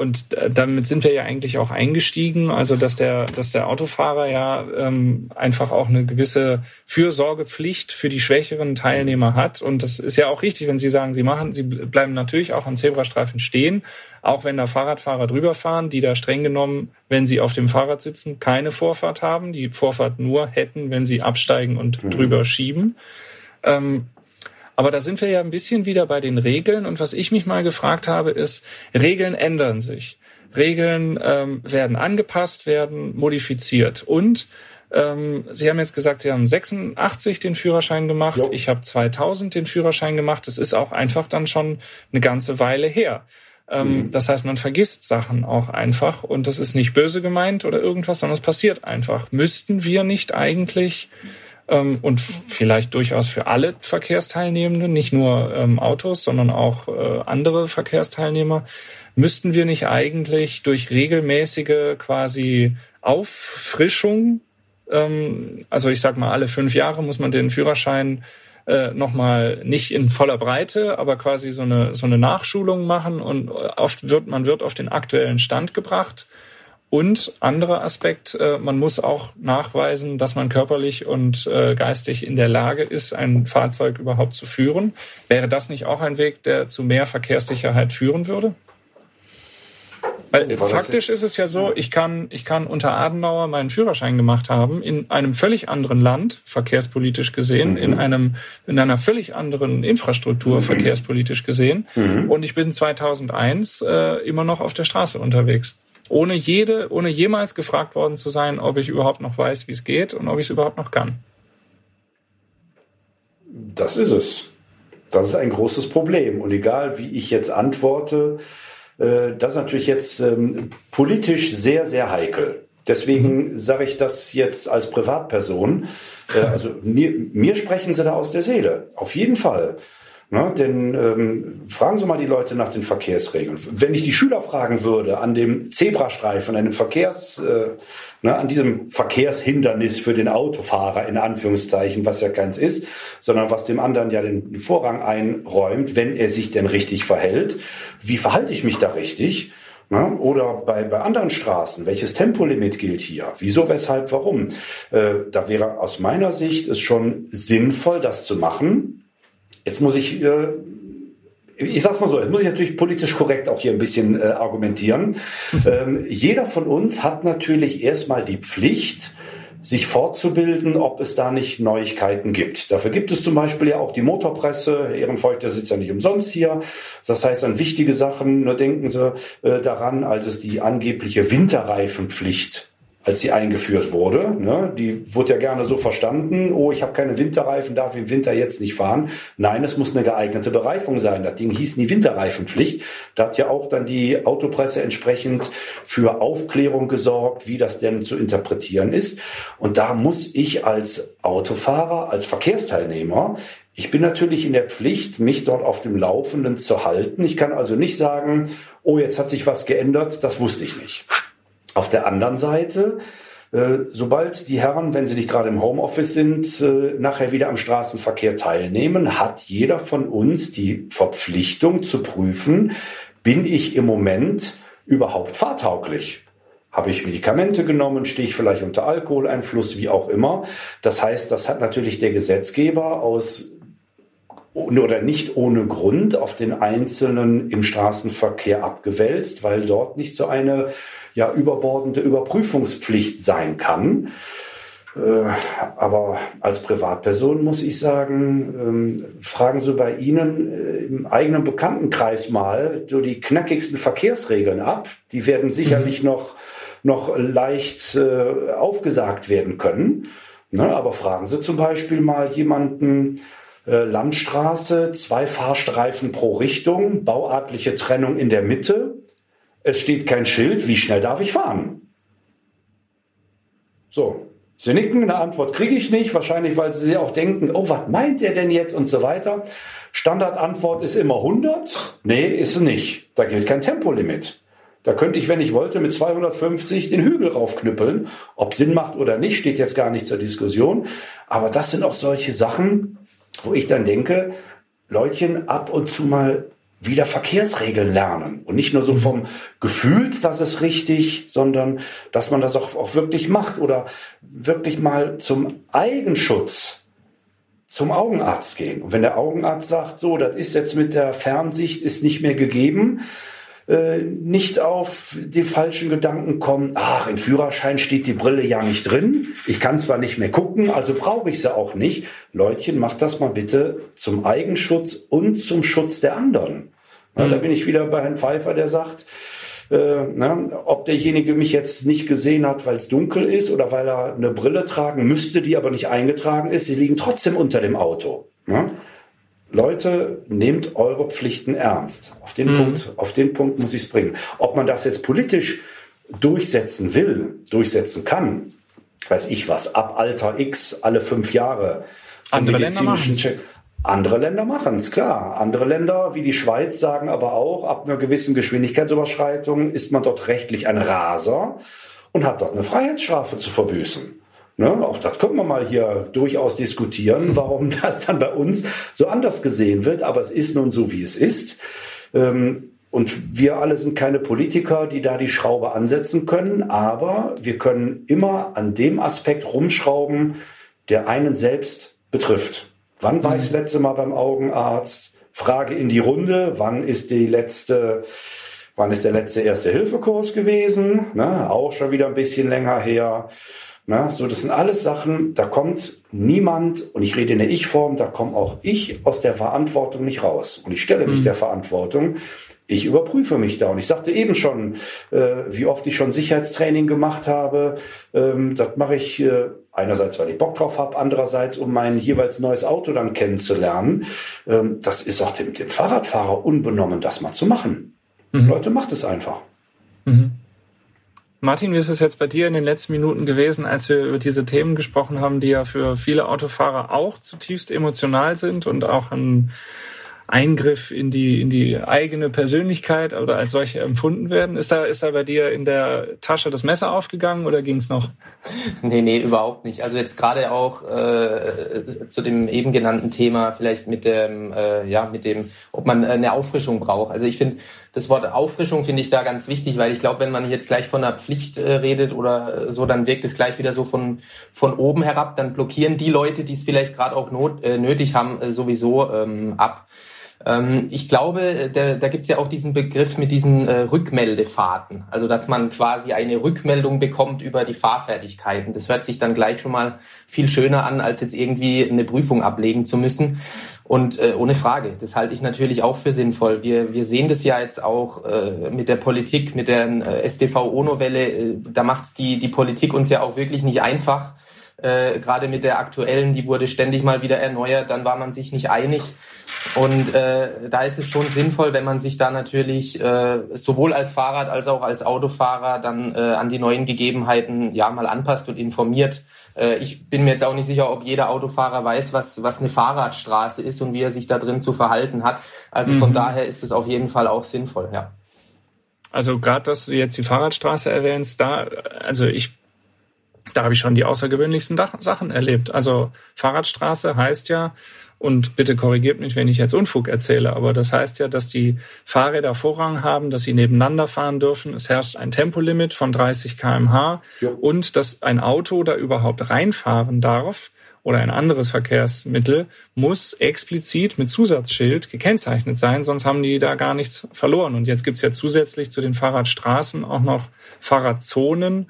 und damit sind wir ja eigentlich auch eingestiegen, also dass der, dass der Autofahrer ja ähm, einfach auch eine gewisse Fürsorgepflicht für die schwächeren Teilnehmer hat. Und das ist ja auch richtig, wenn Sie sagen, Sie machen, Sie bleiben natürlich auch an Zebrastreifen stehen, auch wenn da Fahrradfahrer drüber fahren, die da streng genommen, wenn sie auf dem Fahrrad sitzen, keine Vorfahrt haben, die Vorfahrt nur hätten, wenn sie absteigen und mhm. drüber schieben. Ähm, aber da sind wir ja ein bisschen wieder bei den Regeln. Und was ich mich mal gefragt habe, ist, Regeln ändern sich. Regeln ähm, werden angepasst, werden modifiziert. Und ähm, Sie haben jetzt gesagt, Sie haben 86 den Führerschein gemacht. Jo. Ich habe 2000 den Führerschein gemacht. Das ist auch einfach dann schon eine ganze Weile her. Ähm, mhm. Das heißt, man vergisst Sachen auch einfach und das ist nicht böse gemeint oder irgendwas, sondern es passiert einfach. Müssten wir nicht eigentlich ähm, und vielleicht durchaus für alle Verkehrsteilnehmenden, nicht nur ähm, Autos, sondern auch äh, andere Verkehrsteilnehmer, müssten wir nicht eigentlich durch regelmäßige quasi Auffrischung, ähm, also ich sag mal, alle fünf Jahre muss man den Führerschein äh, nochmal nicht in voller Breite, aber quasi so eine, so eine Nachschulung machen und oft wird, man wird auf den aktuellen Stand gebracht und anderer Aspekt, äh, man muss auch nachweisen, dass man körperlich und äh, geistig in der Lage ist, ein Fahrzeug überhaupt zu führen. Wäre das nicht auch ein Weg, der zu mehr Verkehrssicherheit führen würde? Weil faktisch ist es ja so, ich kann, ich kann unter Adenauer meinen Führerschein gemacht haben, in einem völlig anderen Land, verkehrspolitisch gesehen, mhm. in einem, in einer völlig anderen Infrastruktur, mhm. verkehrspolitisch gesehen. Mhm. Und ich bin 2001 äh, immer noch auf der Straße unterwegs ohne jede, ohne jemals gefragt worden zu sein, ob ich überhaupt noch weiß, wie es geht und ob ich es überhaupt noch kann. Das ist es. Das ist ein großes Problem. Und egal, wie ich jetzt antworte, äh, das ist natürlich jetzt ähm, politisch sehr, sehr heikel. Deswegen mhm. sage ich das jetzt als Privatperson. Äh, also mir, mir sprechen Sie da aus der Seele. Auf jeden Fall. Ne, denn ähm, fragen Sie mal die Leute nach den Verkehrsregeln. Wenn ich die Schüler fragen würde an dem Zebrastreifen, an dem Verkehrs, äh, ne, an diesem Verkehrshindernis für den Autofahrer in Anführungszeichen, was ja keins ist, sondern was dem anderen ja den Vorrang einräumt, wenn er sich denn richtig verhält. Wie verhalte ich mich da richtig? Ne? Oder bei, bei anderen Straßen, welches Tempolimit gilt hier? Wieso, weshalb, warum? Äh, da wäre aus meiner Sicht es schon sinnvoll, das zu machen Jetzt muss ich, äh, ich sag's mal so, jetzt muss ich natürlich politisch korrekt auch hier ein bisschen äh, argumentieren. ähm, jeder von uns hat natürlich erstmal die Pflicht, sich fortzubilden, ob es da nicht Neuigkeiten gibt. Dafür gibt es zum Beispiel ja auch die Motorpresse. Ehrenfeucht, der sitzt ja nicht umsonst hier. Das heißt, an wichtige Sachen, nur denken Sie äh, daran, als es die angebliche Winterreifenpflicht als sie eingeführt wurde. Ne? Die wurde ja gerne so verstanden, oh, ich habe keine Winterreifen, darf im Winter jetzt nicht fahren. Nein, es muss eine geeignete Bereifung sein. Das Ding hieß nie Winterreifenpflicht. Da hat ja auch dann die Autopresse entsprechend für Aufklärung gesorgt, wie das denn zu interpretieren ist. Und da muss ich als Autofahrer, als Verkehrsteilnehmer ich bin natürlich in der Pflicht, mich dort auf dem Laufenden zu halten. Ich kann also nicht sagen, oh, jetzt hat sich was geändert, das wusste ich nicht. Auf der anderen Seite, äh, sobald die Herren, wenn sie nicht gerade im Homeoffice sind, äh, nachher wieder am Straßenverkehr teilnehmen, hat jeder von uns die Verpflichtung zu prüfen, bin ich im Moment überhaupt fahrtauglich? Habe ich Medikamente genommen? Stehe ich vielleicht unter Alkoholeinfluss? Wie auch immer. Das heißt, das hat natürlich der Gesetzgeber aus oder nicht ohne Grund auf den Einzelnen im Straßenverkehr abgewälzt, weil dort nicht so eine ja überbordende Überprüfungspflicht sein kann. Äh, aber als Privatperson muss ich sagen, ähm, fragen Sie bei Ihnen äh, im eigenen Bekanntenkreis mal so die knackigsten Verkehrsregeln ab. Die werden sicherlich mhm. noch, noch leicht äh, aufgesagt werden können. Ne, aber fragen Sie zum Beispiel mal jemanden, Landstraße, zwei Fahrstreifen pro Richtung, bauartliche Trennung in der Mitte. Es steht kein Schild, wie schnell darf ich fahren? So, Sie nicken, eine Antwort kriege ich nicht, wahrscheinlich weil Sie auch denken, oh, was meint der denn jetzt und so weiter. Standardantwort ist immer 100. Nee, ist es nicht. Da gilt kein Tempolimit. Da könnte ich, wenn ich wollte, mit 250 den Hügel raufknüppeln. Ob Sinn macht oder nicht, steht jetzt gar nicht zur Diskussion. Aber das sind auch solche Sachen, wo ich dann denke, Leutchen, ab und zu mal wieder Verkehrsregeln lernen. Und nicht nur so vom Gefühl, dass es richtig, sondern dass man das auch, auch wirklich macht oder wirklich mal zum Eigenschutz zum Augenarzt gehen. Und wenn der Augenarzt sagt, so, das ist jetzt mit der Fernsicht, ist nicht mehr gegeben, äh, nicht auf die falschen Gedanken kommen, ach, im Führerschein steht die Brille ja nicht drin, ich kann zwar nicht mehr gucken, also brauche ich sie auch nicht. Leutchen, macht das mal bitte zum Eigenschutz und zum Schutz der anderen. Ja, mhm. Da bin ich wieder bei Herrn Pfeiffer, der sagt, äh, na, ob derjenige mich jetzt nicht gesehen hat, weil es dunkel ist oder weil er eine Brille tragen müsste, die aber nicht eingetragen ist, sie liegen trotzdem unter dem Auto. Ja? Leute, nehmt eure Pflichten ernst. Auf den, mhm. Punkt, auf den Punkt muss ich es bringen. Ob man das jetzt politisch durchsetzen will, durchsetzen kann, weiß ich was, ab Alter X alle fünf Jahre. Andere Länder machen Check. Andere Länder machen es, klar. Andere Länder wie die Schweiz sagen aber auch, ab einer gewissen Geschwindigkeitsüberschreitung ist man dort rechtlich ein Raser und hat dort eine Freiheitsstrafe zu verbüßen. Ne, auch das können wir mal hier durchaus diskutieren, warum das dann bei uns so anders gesehen wird. Aber es ist nun so, wie es ist. Ähm, und wir alle sind keine Politiker, die da die Schraube ansetzen können. Aber wir können immer an dem Aspekt rumschrauben, der einen selbst betrifft. Wann war ich das letzte Mal beim Augenarzt? Frage in die Runde. Wann ist die letzte Wann ist der letzte Erste-Hilfe-Kurs gewesen? Ne, auch schon wieder ein bisschen länger her. Na, so, das sind alles Sachen, da kommt niemand, und ich rede in der Ich-Form, da komme auch ich aus der Verantwortung nicht raus. Und ich stelle mich mhm. der Verantwortung. Ich überprüfe mich da. Und ich sagte eben schon, äh, wie oft ich schon Sicherheitstraining gemacht habe. Ähm, das mache ich äh, einerseits, weil ich Bock drauf habe, andererseits, um mein jeweils neues Auto dann kennenzulernen. Ähm, das ist auch dem, dem Fahrradfahrer unbenommen, das mal zu machen. Mhm. Leute, macht es einfach. Mhm. Martin, wie ist es jetzt bei dir in den letzten Minuten gewesen, als wir über diese Themen gesprochen haben, die ja für viele Autofahrer auch zutiefst emotional sind und auch ein Eingriff in die, in die eigene Persönlichkeit oder als solche empfunden werden. Ist da, ist da bei dir in der Tasche das Messer aufgegangen oder ging es noch? Nee, nee, überhaupt nicht. Also jetzt gerade auch äh, zu dem eben genannten Thema, vielleicht mit dem, äh, ja, mit dem, ob man eine Auffrischung braucht. Also ich finde, das Wort Auffrischung finde ich da ganz wichtig, weil ich glaube, wenn man jetzt gleich von einer Pflicht äh, redet oder so, dann wirkt es gleich wieder so von, von oben herab. Dann blockieren die Leute, die es vielleicht gerade auch not, äh, nötig haben, äh, sowieso ähm, ab. Ähm, ich glaube, da, da gibt es ja auch diesen Begriff mit diesen äh, Rückmeldefahrten. Also dass man quasi eine Rückmeldung bekommt über die Fahrfertigkeiten. Das hört sich dann gleich schon mal viel schöner an, als jetzt irgendwie eine Prüfung ablegen zu müssen. Und äh, ohne Frage, das halte ich natürlich auch für sinnvoll. Wir, wir sehen das ja jetzt auch äh, mit der Politik, mit der äh, STV-ONO-Welle. Äh, da macht's die, die Politik uns ja auch wirklich nicht einfach. Äh, Gerade mit der aktuellen, die wurde ständig mal wieder erneuert, dann war man sich nicht einig. Und äh, da ist es schon sinnvoll, wenn man sich da natürlich äh, sowohl als Fahrrad als auch als Autofahrer dann äh, an die neuen Gegebenheiten ja mal anpasst und informiert. Äh, ich bin mir jetzt auch nicht sicher, ob jeder Autofahrer weiß, was, was eine Fahrradstraße ist und wie er sich da drin zu verhalten hat. Also mhm. von daher ist es auf jeden Fall auch sinnvoll, ja. Also gerade, dass du jetzt die Fahrradstraße erwähnst, da, also ich da habe ich schon die außergewöhnlichsten Sachen erlebt. Also Fahrradstraße heißt ja, und bitte korrigiert mich, wenn ich jetzt Unfug erzähle, aber das heißt ja, dass die Fahrräder Vorrang haben, dass sie nebeneinander fahren dürfen. Es herrscht ein Tempolimit von 30 kmh ja. und dass ein Auto da überhaupt reinfahren darf oder ein anderes Verkehrsmittel muss explizit mit Zusatzschild gekennzeichnet sein, sonst haben die da gar nichts verloren. Und jetzt gibt's ja zusätzlich zu den Fahrradstraßen auch noch Fahrradzonen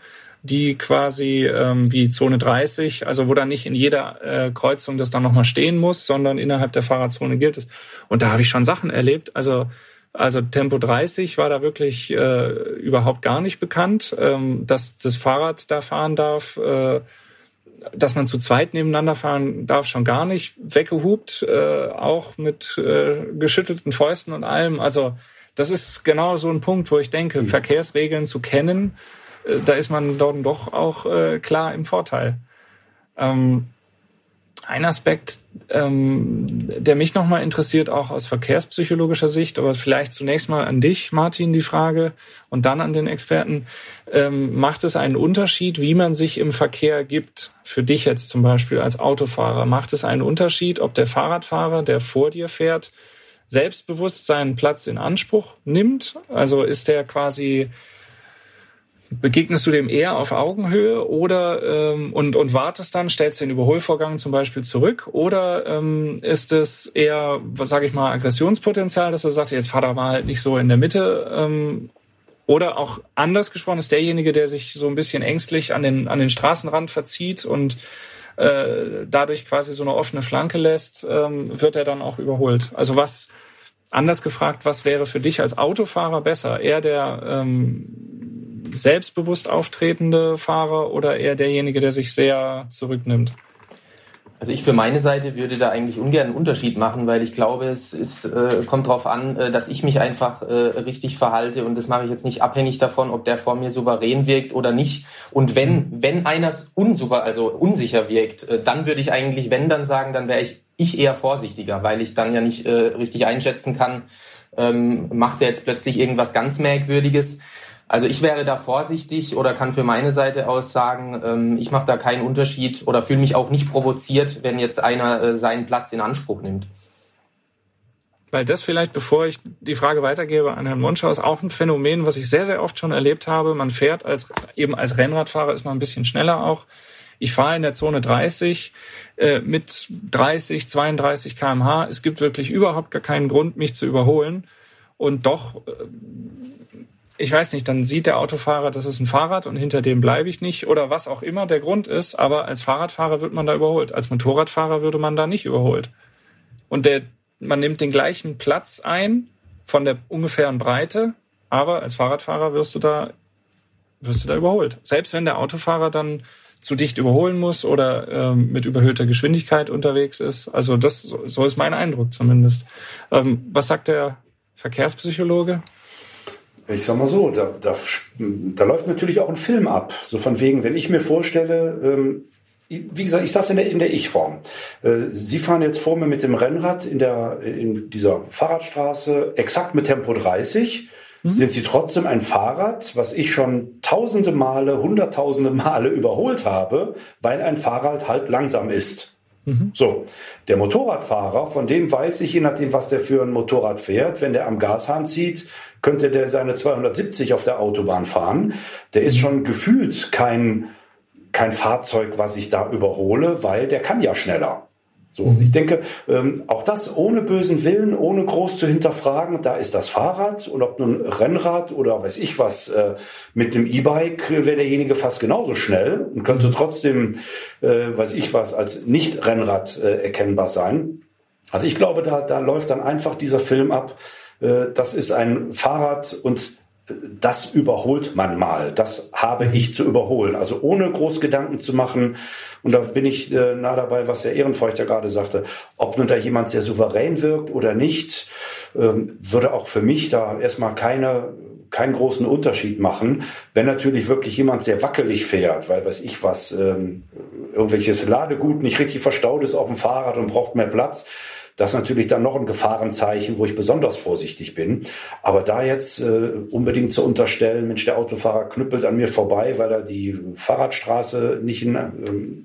die quasi ähm, wie Zone 30, also wo dann nicht in jeder äh, Kreuzung das dann nochmal stehen muss, sondern innerhalb der Fahrradzone gilt es. Und da habe ich schon Sachen erlebt. Also also Tempo 30 war da wirklich äh, überhaupt gar nicht bekannt, ähm, dass das Fahrrad da fahren darf. Äh, dass man zu zweit nebeneinander fahren darf, schon gar nicht. Weggehupt, äh, auch mit äh, geschüttelten Fäusten und allem. Also das ist genau so ein Punkt, wo ich denke, mhm. Verkehrsregeln zu kennen, da ist man dort doch auch äh, klar im Vorteil. Ähm, ein Aspekt, ähm, der mich nochmal interessiert, auch aus verkehrspsychologischer Sicht, aber vielleicht zunächst mal an dich, Martin, die Frage und dann an den Experten. Ähm, macht es einen Unterschied, wie man sich im Verkehr gibt? Für dich jetzt zum Beispiel als Autofahrer. Macht es einen Unterschied, ob der Fahrradfahrer, der vor dir fährt, selbstbewusst seinen Platz in Anspruch nimmt? Also ist der quasi begegnest du dem eher auf Augenhöhe oder ähm, und, und wartest dann, stellst den Überholvorgang zum Beispiel zurück oder ähm, ist es eher, was sage ich mal, Aggressionspotenzial, dass er sagt, jetzt fahr da mal halt nicht so in der Mitte ähm, oder auch anders gesprochen ist derjenige, der sich so ein bisschen ängstlich an den, an den Straßenrand verzieht und äh, dadurch quasi so eine offene Flanke lässt, ähm, wird er dann auch überholt. Also was, anders gefragt, was wäre für dich als Autofahrer besser? Eher der ähm, selbstbewusst auftretende Fahrer oder eher derjenige, der sich sehr zurücknimmt? Also ich für meine Seite würde da eigentlich ungern einen Unterschied machen, weil ich glaube, es ist, äh, kommt darauf an, äh, dass ich mich einfach äh, richtig verhalte und das mache ich jetzt nicht abhängig davon, ob der vor mir souverän wirkt oder nicht. Und wenn wenn einer unsouver, also unsicher wirkt, äh, dann würde ich eigentlich, wenn dann sagen, dann wäre ich ich eher vorsichtiger, weil ich dann ja nicht äh, richtig einschätzen kann, ähm, macht er jetzt plötzlich irgendwas ganz Merkwürdiges. Also ich wäre da vorsichtig oder kann für meine Seite aus sagen, ähm, ich mache da keinen Unterschied oder fühle mich auch nicht provoziert, wenn jetzt einer äh, seinen Platz in Anspruch nimmt. Weil das vielleicht, bevor ich die Frage weitergebe an Herrn Monschau, ist auch ein Phänomen, was ich sehr, sehr oft schon erlebt habe. Man fährt als, eben als Rennradfahrer ist man ein bisschen schneller auch. Ich fahre in der Zone 30 äh, mit 30, 32 kmh. Es gibt wirklich überhaupt gar keinen Grund, mich zu überholen. Und doch äh, ich weiß nicht, dann sieht der Autofahrer, das ist ein Fahrrad und hinter dem bleibe ich nicht oder was auch immer der Grund ist, aber als Fahrradfahrer wird man da überholt. Als Motorradfahrer würde man da nicht überholt. Und der, man nimmt den gleichen Platz ein von der ungefähren Breite, aber als Fahrradfahrer wirst du da, wirst du da überholt. Selbst wenn der Autofahrer dann zu dicht überholen muss oder ähm, mit überhöhter Geschwindigkeit unterwegs ist. Also das, so ist mein Eindruck zumindest. Ähm, was sagt der Verkehrspsychologe? Ich sag mal so, da, da, da läuft natürlich auch ein Film ab. So von wegen, wenn ich mir vorstelle, ähm, wie gesagt, ich saß in der, in der Ich-Form. Äh, Sie fahren jetzt vor mir mit dem Rennrad in, der, in dieser Fahrradstraße exakt mit Tempo 30. Mhm. Sind Sie trotzdem ein Fahrrad, was ich schon tausende Male, hunderttausende Male überholt habe, weil ein Fahrrad halt langsam ist? Mhm. So, der Motorradfahrer, von dem weiß ich, je nachdem, was der für ein Motorrad fährt, wenn der am Gashahn zieht, könnte der seine 270 auf der Autobahn fahren. Der ist schon gefühlt kein, kein Fahrzeug, was ich da überhole, weil der kann ja schneller. So, mhm. ich denke, ähm, auch das ohne bösen Willen, ohne groß zu hinterfragen, da ist das Fahrrad und ob nun Rennrad oder weiß ich was, äh, mit dem E-Bike wäre derjenige fast genauso schnell und könnte mhm. trotzdem, äh, weiß ich was, als Nicht-Rennrad äh, erkennbar sein. Also ich glaube, da, da läuft dann einfach dieser Film ab, äh, das ist ein Fahrrad und das überholt man mal. Das habe ich zu überholen. Also ohne groß Gedanken zu machen. Und da bin ich äh, nah dabei, was der Ehrenfeuchter gerade sagte. Ob nun da jemand sehr souverän wirkt oder nicht, ähm, würde auch für mich da erstmal keine, keinen großen Unterschied machen. Wenn natürlich wirklich jemand sehr wackelig fährt, weil weiß ich was, ähm, irgendwelches Ladegut nicht richtig verstaut ist auf dem Fahrrad und braucht mehr Platz, das ist natürlich dann noch ein Gefahrenzeichen, wo ich besonders vorsichtig bin. Aber da jetzt äh, unbedingt zu unterstellen, Mensch, der Autofahrer knüppelt an mir vorbei, weil er die Fahrradstraße nicht, in, äh,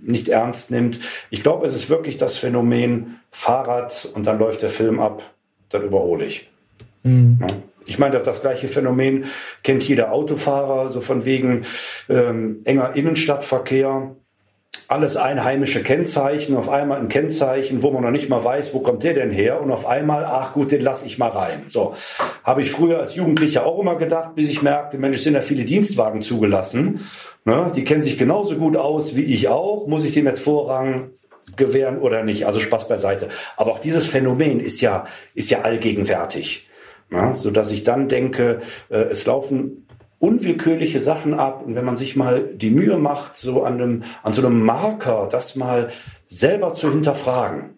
nicht ernst nimmt. Ich glaube, es ist wirklich das Phänomen Fahrrad und dann läuft der Film ab, dann überhole ich. Mhm. Ja. Ich meine, das, das gleiche Phänomen kennt jeder Autofahrer, so von wegen ähm, enger Innenstadtverkehr alles einheimische Kennzeichen, auf einmal ein Kennzeichen, wo man noch nicht mal weiß, wo kommt der denn her und auf einmal, ach gut, den lass ich mal rein. So, habe ich früher als Jugendlicher auch immer gedacht, bis ich merkte, Mensch, sind ja viele Dienstwagen zugelassen. Ne? Die kennen sich genauso gut aus wie ich auch. Muss ich dem jetzt Vorrang gewähren oder nicht? Also Spaß beiseite. Aber auch dieses Phänomen ist ja, ist ja allgegenwärtig. Ja, so dass ich dann denke, äh, es laufen unwillkürliche Sachen ab. Und wenn man sich mal die Mühe macht, so an, einem, an so einem Marker, das mal selber zu hinterfragen.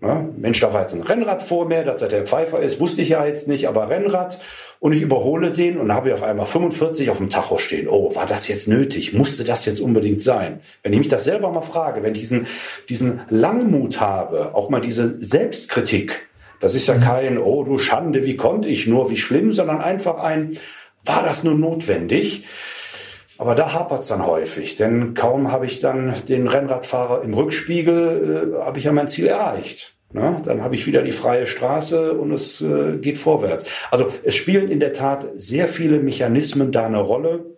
Ja, Mensch, da war jetzt ein Rennrad vor mir, dass das der Pfeifer ist, wusste ich ja jetzt nicht, aber Rennrad. Und ich überhole den und habe auf einmal 45 auf dem Tacho stehen. Oh, war das jetzt nötig? Musste das jetzt unbedingt sein? Wenn ich mich das selber mal frage, wenn ich diesen, diesen Langmut habe, auch mal diese Selbstkritik, das ist ja mhm. kein, oh du Schande, wie konnte ich nur, wie schlimm, sondern einfach ein, war das nur notwendig? Aber da hapert es dann häufig, denn kaum habe ich dann den Rennradfahrer im Rückspiegel, äh, habe ich ja mein Ziel erreicht. Na, dann habe ich wieder die freie Straße und es äh, geht vorwärts. Also es spielen in der Tat sehr viele Mechanismen da eine Rolle.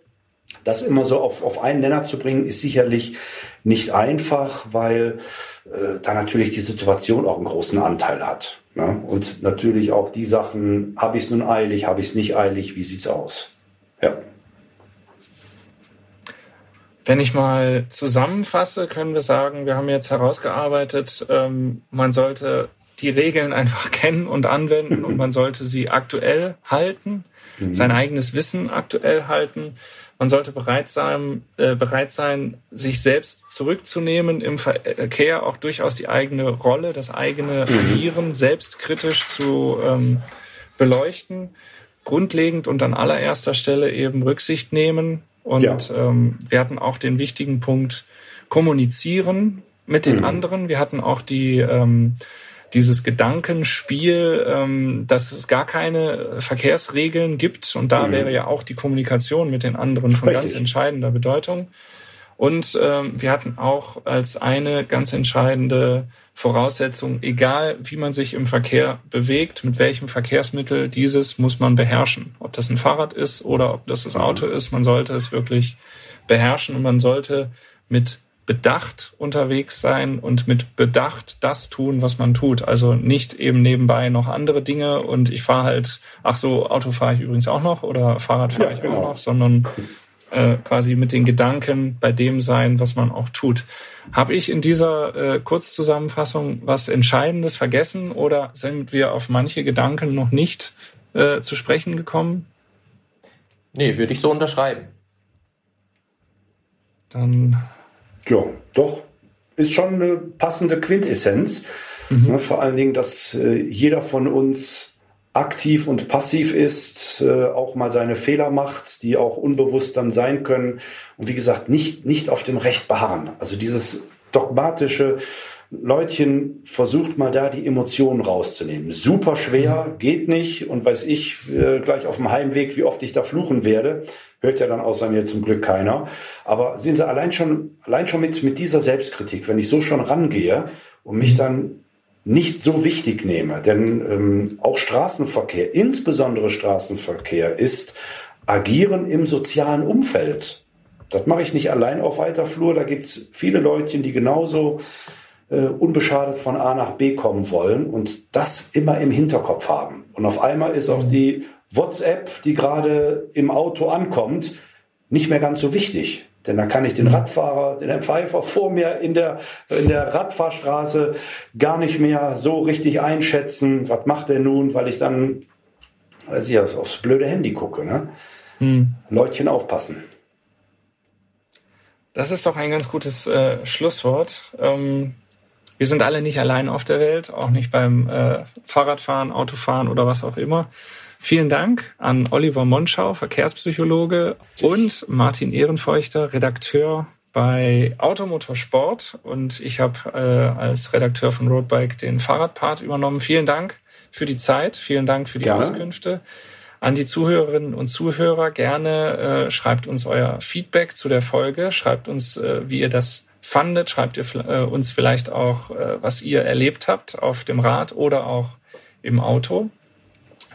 Das immer so auf, auf einen Nenner zu bringen, ist sicherlich nicht einfach, weil äh, da natürlich die Situation auch einen großen Anteil hat. Ne? Und natürlich auch die Sachen, habe ich es nun eilig, habe ich es nicht eilig, wie sieht's aus? Ja. Wenn ich mal zusammenfasse, können wir sagen, wir haben jetzt herausgearbeitet, ähm, man sollte die Regeln einfach kennen und anwenden und man sollte sie aktuell halten, mhm. sein eigenes Wissen aktuell halten man sollte bereit sein, äh, bereit sein, sich selbst zurückzunehmen im Verkehr, auch durchaus die eigene Rolle, das eigene mhm. Agieren selbstkritisch zu ähm, beleuchten. Grundlegend und an allererster Stelle eben Rücksicht nehmen. Und ja. ähm, wir hatten auch den wichtigen Punkt kommunizieren mit den mhm. anderen. Wir hatten auch die ähm, dieses Gedankenspiel, ähm, dass es gar keine Verkehrsregeln gibt. Und da mhm. wäre ja auch die Kommunikation mit den anderen von Richtig. ganz entscheidender Bedeutung. Und ähm, wir hatten auch als eine ganz entscheidende Voraussetzung, egal wie man sich im Verkehr bewegt, mit welchem Verkehrsmittel, dieses muss man beherrschen. Ob das ein Fahrrad ist oder ob das das mhm. Auto ist, man sollte es wirklich beherrschen und man sollte mit bedacht unterwegs sein und mit Bedacht das tun, was man tut. Also nicht eben nebenbei noch andere Dinge und ich fahre halt, ach so, Auto fahre ich übrigens auch noch oder Fahrrad fahre ja, ich genau. auch noch, sondern äh, quasi mit den Gedanken bei dem sein, was man auch tut. Habe ich in dieser äh, Kurzzusammenfassung was Entscheidendes vergessen oder sind wir auf manche Gedanken noch nicht äh, zu sprechen gekommen? Nee, würde ich so unterschreiben. Dann ja, doch. Ist schon eine passende Quintessenz. Mhm. Ne, vor allen Dingen, dass äh, jeder von uns aktiv und passiv ist, äh, auch mal seine Fehler macht, die auch unbewusst dann sein können. Und wie gesagt, nicht, nicht auf dem Recht beharren. Also dieses dogmatische, Leutchen, versucht mal da die Emotionen rauszunehmen. Super schwer, mhm. geht nicht und weiß ich äh, gleich auf dem Heimweg, wie oft ich da fluchen werde. Hört ja dann außer mir zum Glück keiner. Aber sehen Sie, allein schon, allein schon mit, mit dieser Selbstkritik, wenn ich so schon rangehe und mich dann nicht so wichtig nehme, denn ähm, auch Straßenverkehr, insbesondere Straßenverkehr, ist Agieren im sozialen Umfeld. Das mache ich nicht allein auf weiter Flur. Da gibt's viele Leutchen, die genauso äh, unbeschadet von A nach B kommen wollen und das immer im Hinterkopf haben. Und auf einmal ist auch die WhatsApp, die gerade im Auto ankommt, nicht mehr ganz so wichtig. Denn da kann ich den Radfahrer, den Pfeifer vor mir in der, in der Radfahrstraße gar nicht mehr so richtig einschätzen. Was macht er nun? Weil ich dann, weiß ich, aufs blöde Handy gucke. Ne? Hm. Leutchen aufpassen. Das ist doch ein ganz gutes äh, Schlusswort. Ähm, wir sind alle nicht allein auf der Welt, auch nicht beim äh, Fahrradfahren, Autofahren oder was auch immer. Vielen Dank an Oliver Monschau, Verkehrspsychologe, und Martin Ehrenfeuchter, Redakteur bei Automotorsport. Und ich habe äh, als Redakteur von Roadbike den Fahrradpart übernommen. Vielen Dank für die Zeit, vielen Dank für die gerne. Auskünfte. An die Zuhörerinnen und Zuhörer gerne äh, schreibt uns euer Feedback zu der Folge, schreibt uns, äh, wie ihr das fandet, schreibt ihr äh, uns vielleicht auch, äh, was ihr erlebt habt auf dem Rad oder auch im Auto.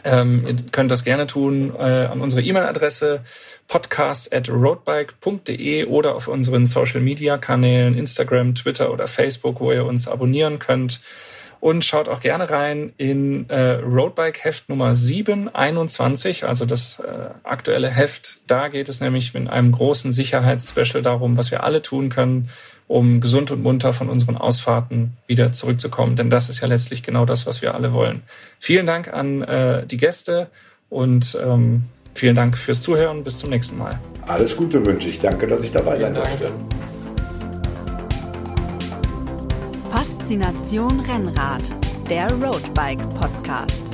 Ähm, ihr könnt das gerne tun äh, an unsere E-Mail-Adresse podcast at roadbike.de oder auf unseren Social-Media-Kanälen Instagram, Twitter oder Facebook, wo ihr uns abonnieren könnt. Und schaut auch gerne rein in äh, Roadbike Heft Nummer 721, also das äh, aktuelle Heft. Da geht es nämlich in einem großen Sicherheitsspecial darum, was wir alle tun können, um gesund und munter von unseren Ausfahrten wieder zurückzukommen. Denn das ist ja letztlich genau das, was wir alle wollen. Vielen Dank an äh, die Gäste und ähm, vielen Dank fürs Zuhören. Bis zum nächsten Mal. Alles Gute wünsche ich. Danke, dass ich dabei sein durfte. Faszination Rennrad, der Roadbike Podcast.